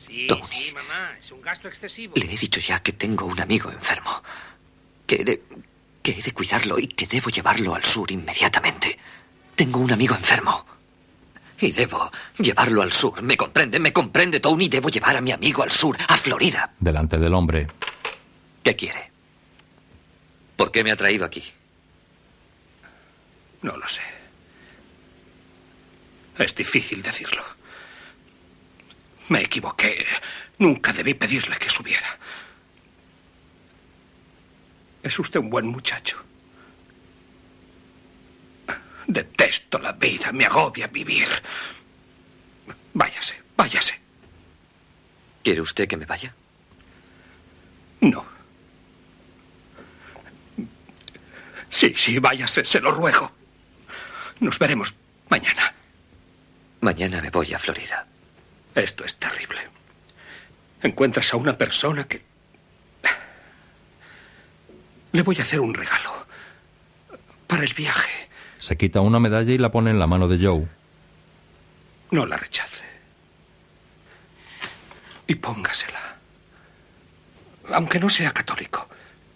Sí, Tony. sí, mamá, es un gasto excesivo. Le he dicho ya que tengo un amigo enfermo. Que de, que he de cuidarlo y que debo llevarlo al sur inmediatamente. Tengo un amigo enfermo. Y debo llevarlo al sur. ¿Me comprende? ¿Me comprende, Tony? Debo llevar a mi amigo al sur, a Florida. Delante del hombre. ¿Qué quiere? ¿Por qué me ha traído aquí? No lo sé. Es difícil decirlo. Me equivoqué. Nunca debí pedirle que subiera. Es usted un buen muchacho. Detesto la vida, me agobia vivir. Váyase, váyase. ¿Quiere usted que me vaya? No. Sí, sí, váyase, se lo ruego. Nos veremos mañana. Mañana me voy a Florida. Esto es terrible. Encuentras a una persona que... Le voy a hacer un regalo. Para el viaje. Se quita una medalla y la pone en la mano de Joe. No la rechace. Y póngasela. Aunque no sea católico.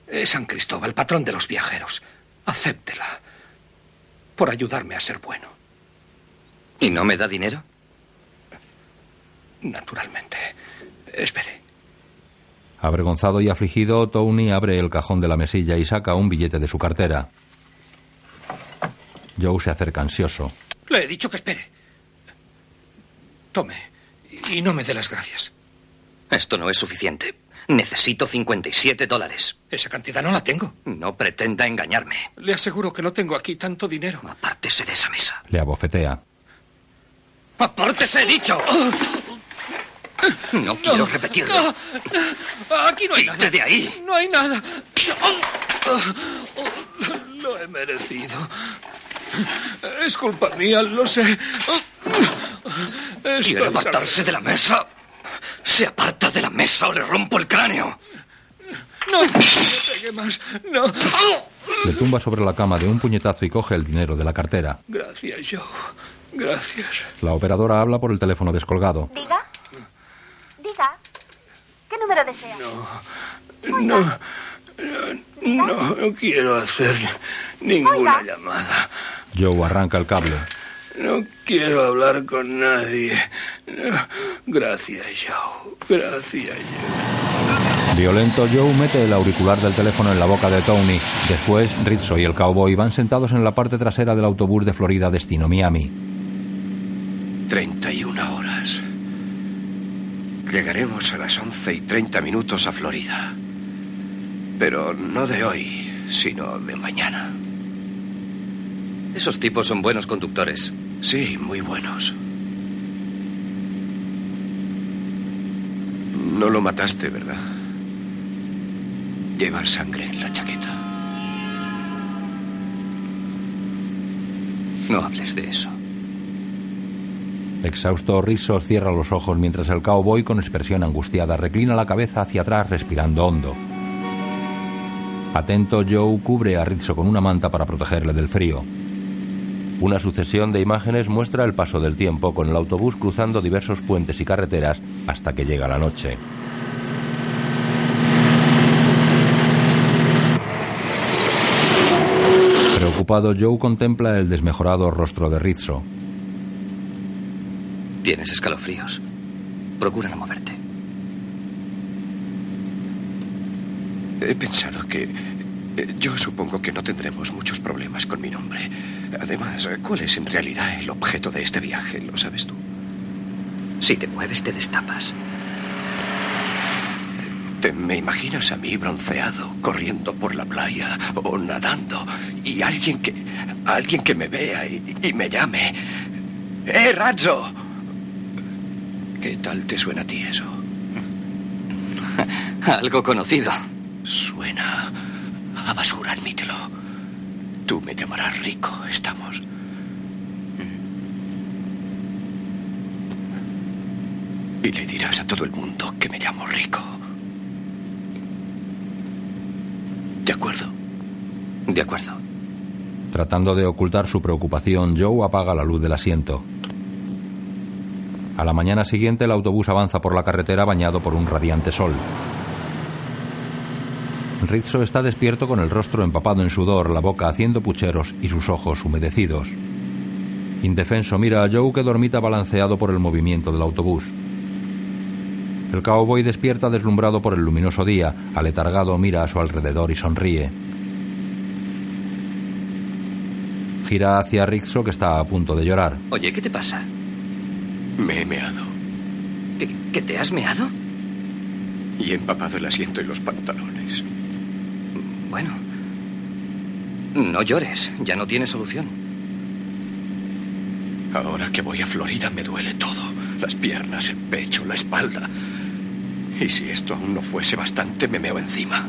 Es San Cristóbal, patrón de los viajeros. Acéptela. Por ayudarme a ser bueno. ¿Y no me da dinero? Naturalmente. Espere. Avergonzado y afligido, Tony abre el cajón de la mesilla y saca un billete de su cartera. Joe se acerca ansioso. Le he dicho que espere. Tome. Y no me dé las gracias. Esto no es suficiente. Necesito 57 dólares. Esa cantidad no la tengo. No pretenda engañarme. Le aseguro que no tengo aquí tanto dinero. Apártese de esa mesa. Le abofetea. ¡Apártese, he dicho! No quiero repetirlo. No, aquí no hay nada. de ahí! No hay nada. Lo he merecido. Es culpa mía, lo sé. ¿Quiere Estoy apartarse de la mesa? Se aparta de la mesa o le rompo el cráneo. No, no pegue más. No. Le tumba sobre la cama de un puñetazo y coge el dinero de la cartera. Gracias, Joe. Gracias. La operadora habla por el teléfono descolgado. Diga. ¿Qué número desea? No, no, no, no quiero hacer ninguna llamada. Joe arranca el cable. No quiero hablar con nadie. No. Gracias, Joe. Gracias, Joe. Violento, Joe mete el auricular del teléfono en la boca de Tony. Después, Rizzo y el cowboy van sentados en la parte trasera del autobús de Florida destino Miami. 31 horas. Llegaremos a las 11 y 30 minutos a Florida. Pero no de hoy, sino de mañana. Esos tipos son buenos conductores. Sí, muy buenos. No lo mataste, ¿verdad? Lleva sangre en la chaqueta. No hables de eso. Exhausto, Rizzo cierra los ojos mientras el cowboy, con expresión angustiada, reclina la cabeza hacia atrás respirando hondo. Atento, Joe cubre a Rizzo con una manta para protegerle del frío. Una sucesión de imágenes muestra el paso del tiempo con el autobús cruzando diversos puentes y carreteras hasta que llega la noche. Preocupado, Joe contempla el desmejorado rostro de Rizzo. Tienes escalofríos. Procura no moverte. He pensado que... eh, Yo supongo que no tendremos muchos problemas con mi nombre. Además, ¿cuál es en realidad el objeto de este viaje? ¿Lo sabes tú? Si te mueves, te destapas. ¿Te me imaginas a mí bronceado, corriendo por la playa o nadando y alguien que alguien que me vea y, y me llame? ¡Eh, Razzo! ¿Qué tal te suena a ti eso? (laughs) Algo conocido. Suena a basura, admítelo. Tú me llamarás rico, estamos. Y le dirás a todo el mundo que me llamo rico. ¿De acuerdo? De acuerdo. Tratando de ocultar su preocupación, Joe apaga la luz del asiento. A la mañana siguiente el autobús avanza por la carretera bañado por un radiante sol. Rizzo está despierto con el rostro empapado en sudor, la boca haciendo pucheros y sus ojos humedecidos. Indefenso mira a Joe que dormita balanceado por el movimiento del autobús. El cowboy despierta deslumbrado por el luminoso día, aletargado mira a su alrededor y sonríe. Gira hacia Rizzo que está a punto de llorar. Oye, ¿qué te pasa? Me he meado ¿Que, que te has meado? y he empapado el asiento y los pantalones. Bueno. No llores, ya no tiene solución. Ahora que voy a Florida me duele todo. Las piernas, el pecho, la espalda. Y si esto aún no fuese bastante, me meo encima.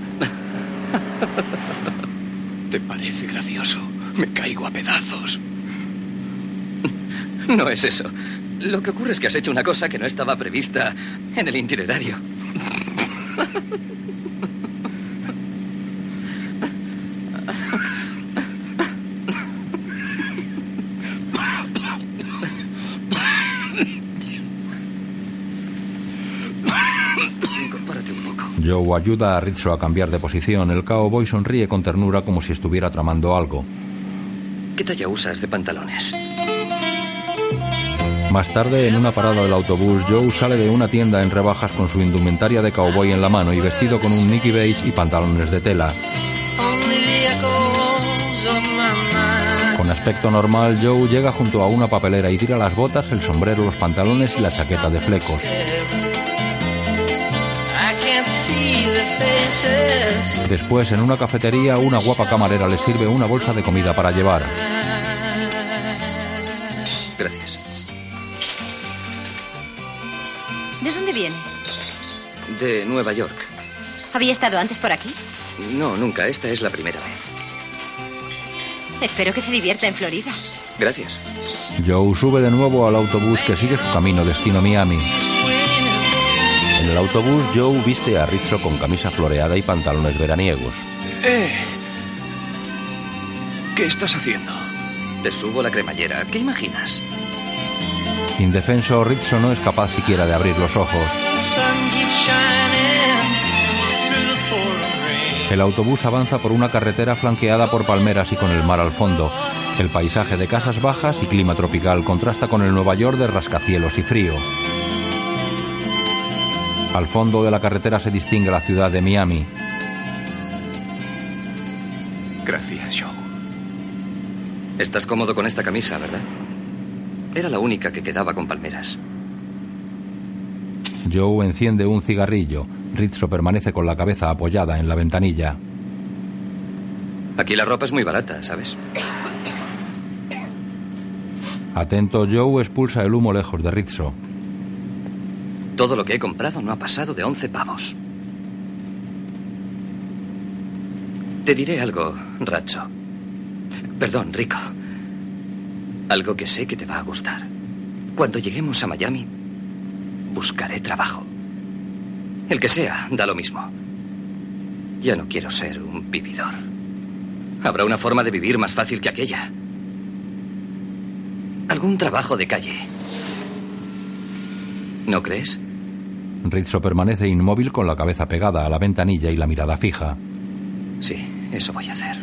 ¿Te parece gracioso? Me caigo a pedazos. No es eso. Lo que ocurre es que has hecho una cosa que no estaba prevista en el itinerario. Incorpórate un poco. Joe ayuda a Rizzo a cambiar de posición. El cowboy sonríe con ternura como si estuviera tramando algo. ¿Qué talla usas de pantalones? Más tarde, en una parada del autobús, Joe sale de una tienda en rebajas con su indumentaria de cowboy en la mano y vestido con un Nicky Beige y pantalones de tela. Con aspecto normal, Joe llega junto a una papelera y tira las botas, el sombrero, los pantalones y la chaqueta de flecos. Después, en una cafetería, una guapa camarera le sirve una bolsa de comida para llevar. Gracias. De Nueva York. ¿Había estado antes por aquí? No, nunca. Esta es la primera vez. Espero que se divierta en Florida. Gracias. Joe sube de nuevo al autobús que sigue su camino destino Miami. En el autobús, Joe viste a Rizzo con camisa floreada y pantalones veraniegos. ¡Eh! ¿Qué estás haciendo? Te subo la cremallera. ¿Qué imaginas? Indefenso, Rizzo no es capaz siquiera de abrir los ojos. El autobús avanza por una carretera flanqueada por palmeras y con el mar al fondo. El paisaje de casas bajas y clima tropical contrasta con el Nueva York de rascacielos y frío. Al fondo de la carretera se distingue la ciudad de Miami. Gracias, Joe. Estás cómodo con esta camisa, ¿verdad? Era la única que quedaba con palmeras. Joe enciende un cigarrillo. Rizzo permanece con la cabeza apoyada en la ventanilla. Aquí la ropa es muy barata, ¿sabes? Atento, Joe expulsa el humo lejos de Rizzo. Todo lo que he comprado no ha pasado de 11 pavos. Te diré algo, Racho. Perdón, Rico. Algo que sé que te va a gustar. Cuando lleguemos a Miami, buscaré trabajo. El que sea, da lo mismo. Ya no quiero ser un vividor. Habrá una forma de vivir más fácil que aquella. Algún trabajo de calle. ¿No crees? Rizzo permanece inmóvil con la cabeza pegada a la ventanilla y la mirada fija. Sí, eso voy a hacer.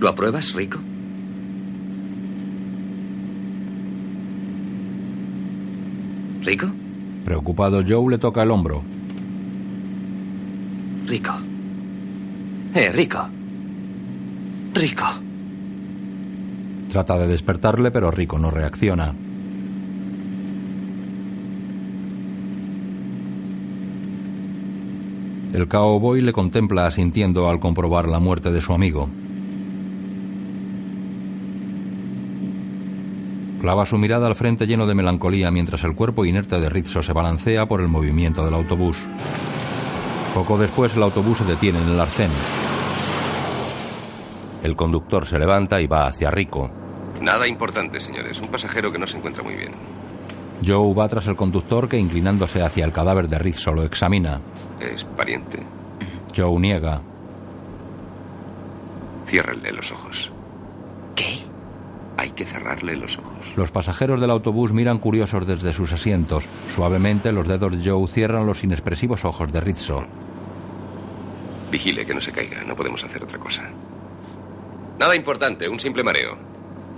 ¿Lo apruebas, Rico? ¿Rico? Preocupado, Joe le toca el hombro. Rico. Eh, Rico. Rico. Trata de despertarle, pero Rico no reacciona. El cowboy le contempla asintiendo al comprobar la muerte de su amigo. Clava su mirada al frente lleno de melancolía mientras el cuerpo inerte de Rizzo se balancea por el movimiento del autobús. Poco después el autobús se detiene en el arcén. El conductor se levanta y va hacia Rico. Nada importante, señores. Un pasajero que no se encuentra muy bien. Joe va tras el conductor que inclinándose hacia el cadáver de Rizzo lo examina. ¿Es pariente? Joe niega. Ciérrenle los ojos. Que cerrarle los ojos. Los pasajeros del autobús miran curiosos desde sus asientos. Suavemente los dedos de Joe cierran los inexpresivos ojos de Rizzo. Vigile que no se caiga. No podemos hacer otra cosa. Nada importante, un simple mareo.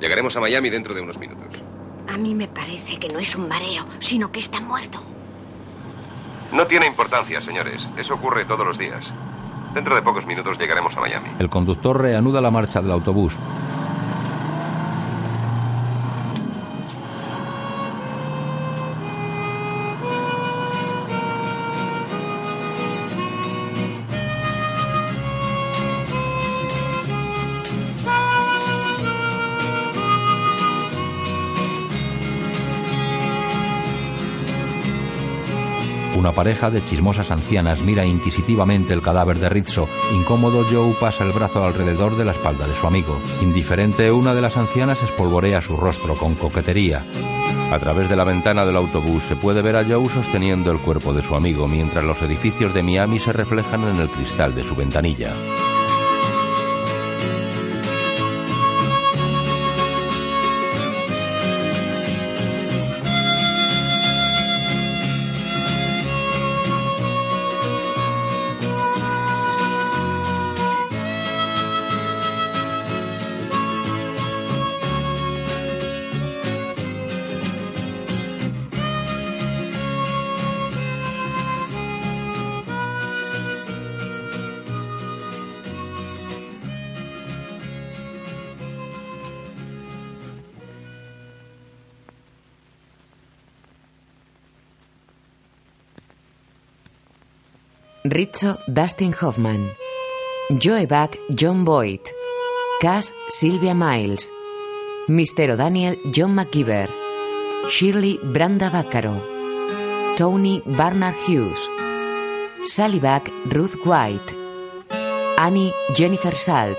Llegaremos a Miami dentro de unos minutos. A mí me parece que no es un mareo, sino que está muerto. No tiene importancia, señores. Eso ocurre todos los días. Dentro de pocos minutos llegaremos a Miami. El conductor reanuda la marcha del autobús. Pareja de chismosas ancianas mira inquisitivamente el cadáver de Rizzo. Incómodo, Joe pasa el brazo alrededor de la espalda de su amigo. Indiferente, una de las ancianas espolvorea su rostro con coquetería. A través de la ventana del autobús se puede ver a Joe sosteniendo el cuerpo de su amigo mientras los edificios de Miami se reflejan en el cristal de su ventanilla. Dustin Hoffman. Joe Buck, John Boyd. Cass, Sylvia Miles. Mr. O'Daniel, John McKeever. Shirley, Branda Baccaro. Tony, Barnard Hughes. Sally Buck, Ruth White. Annie, Jennifer Salt.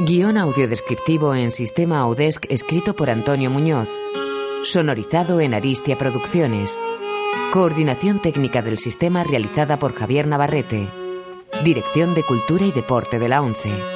Guión audiodescriptivo en sistema Audesc escrito por Antonio Muñoz. Sonorizado en Aristia Producciones. Coordinación técnica del sistema realizada por Javier Navarrete. Dirección de Cultura y Deporte de la ONCE.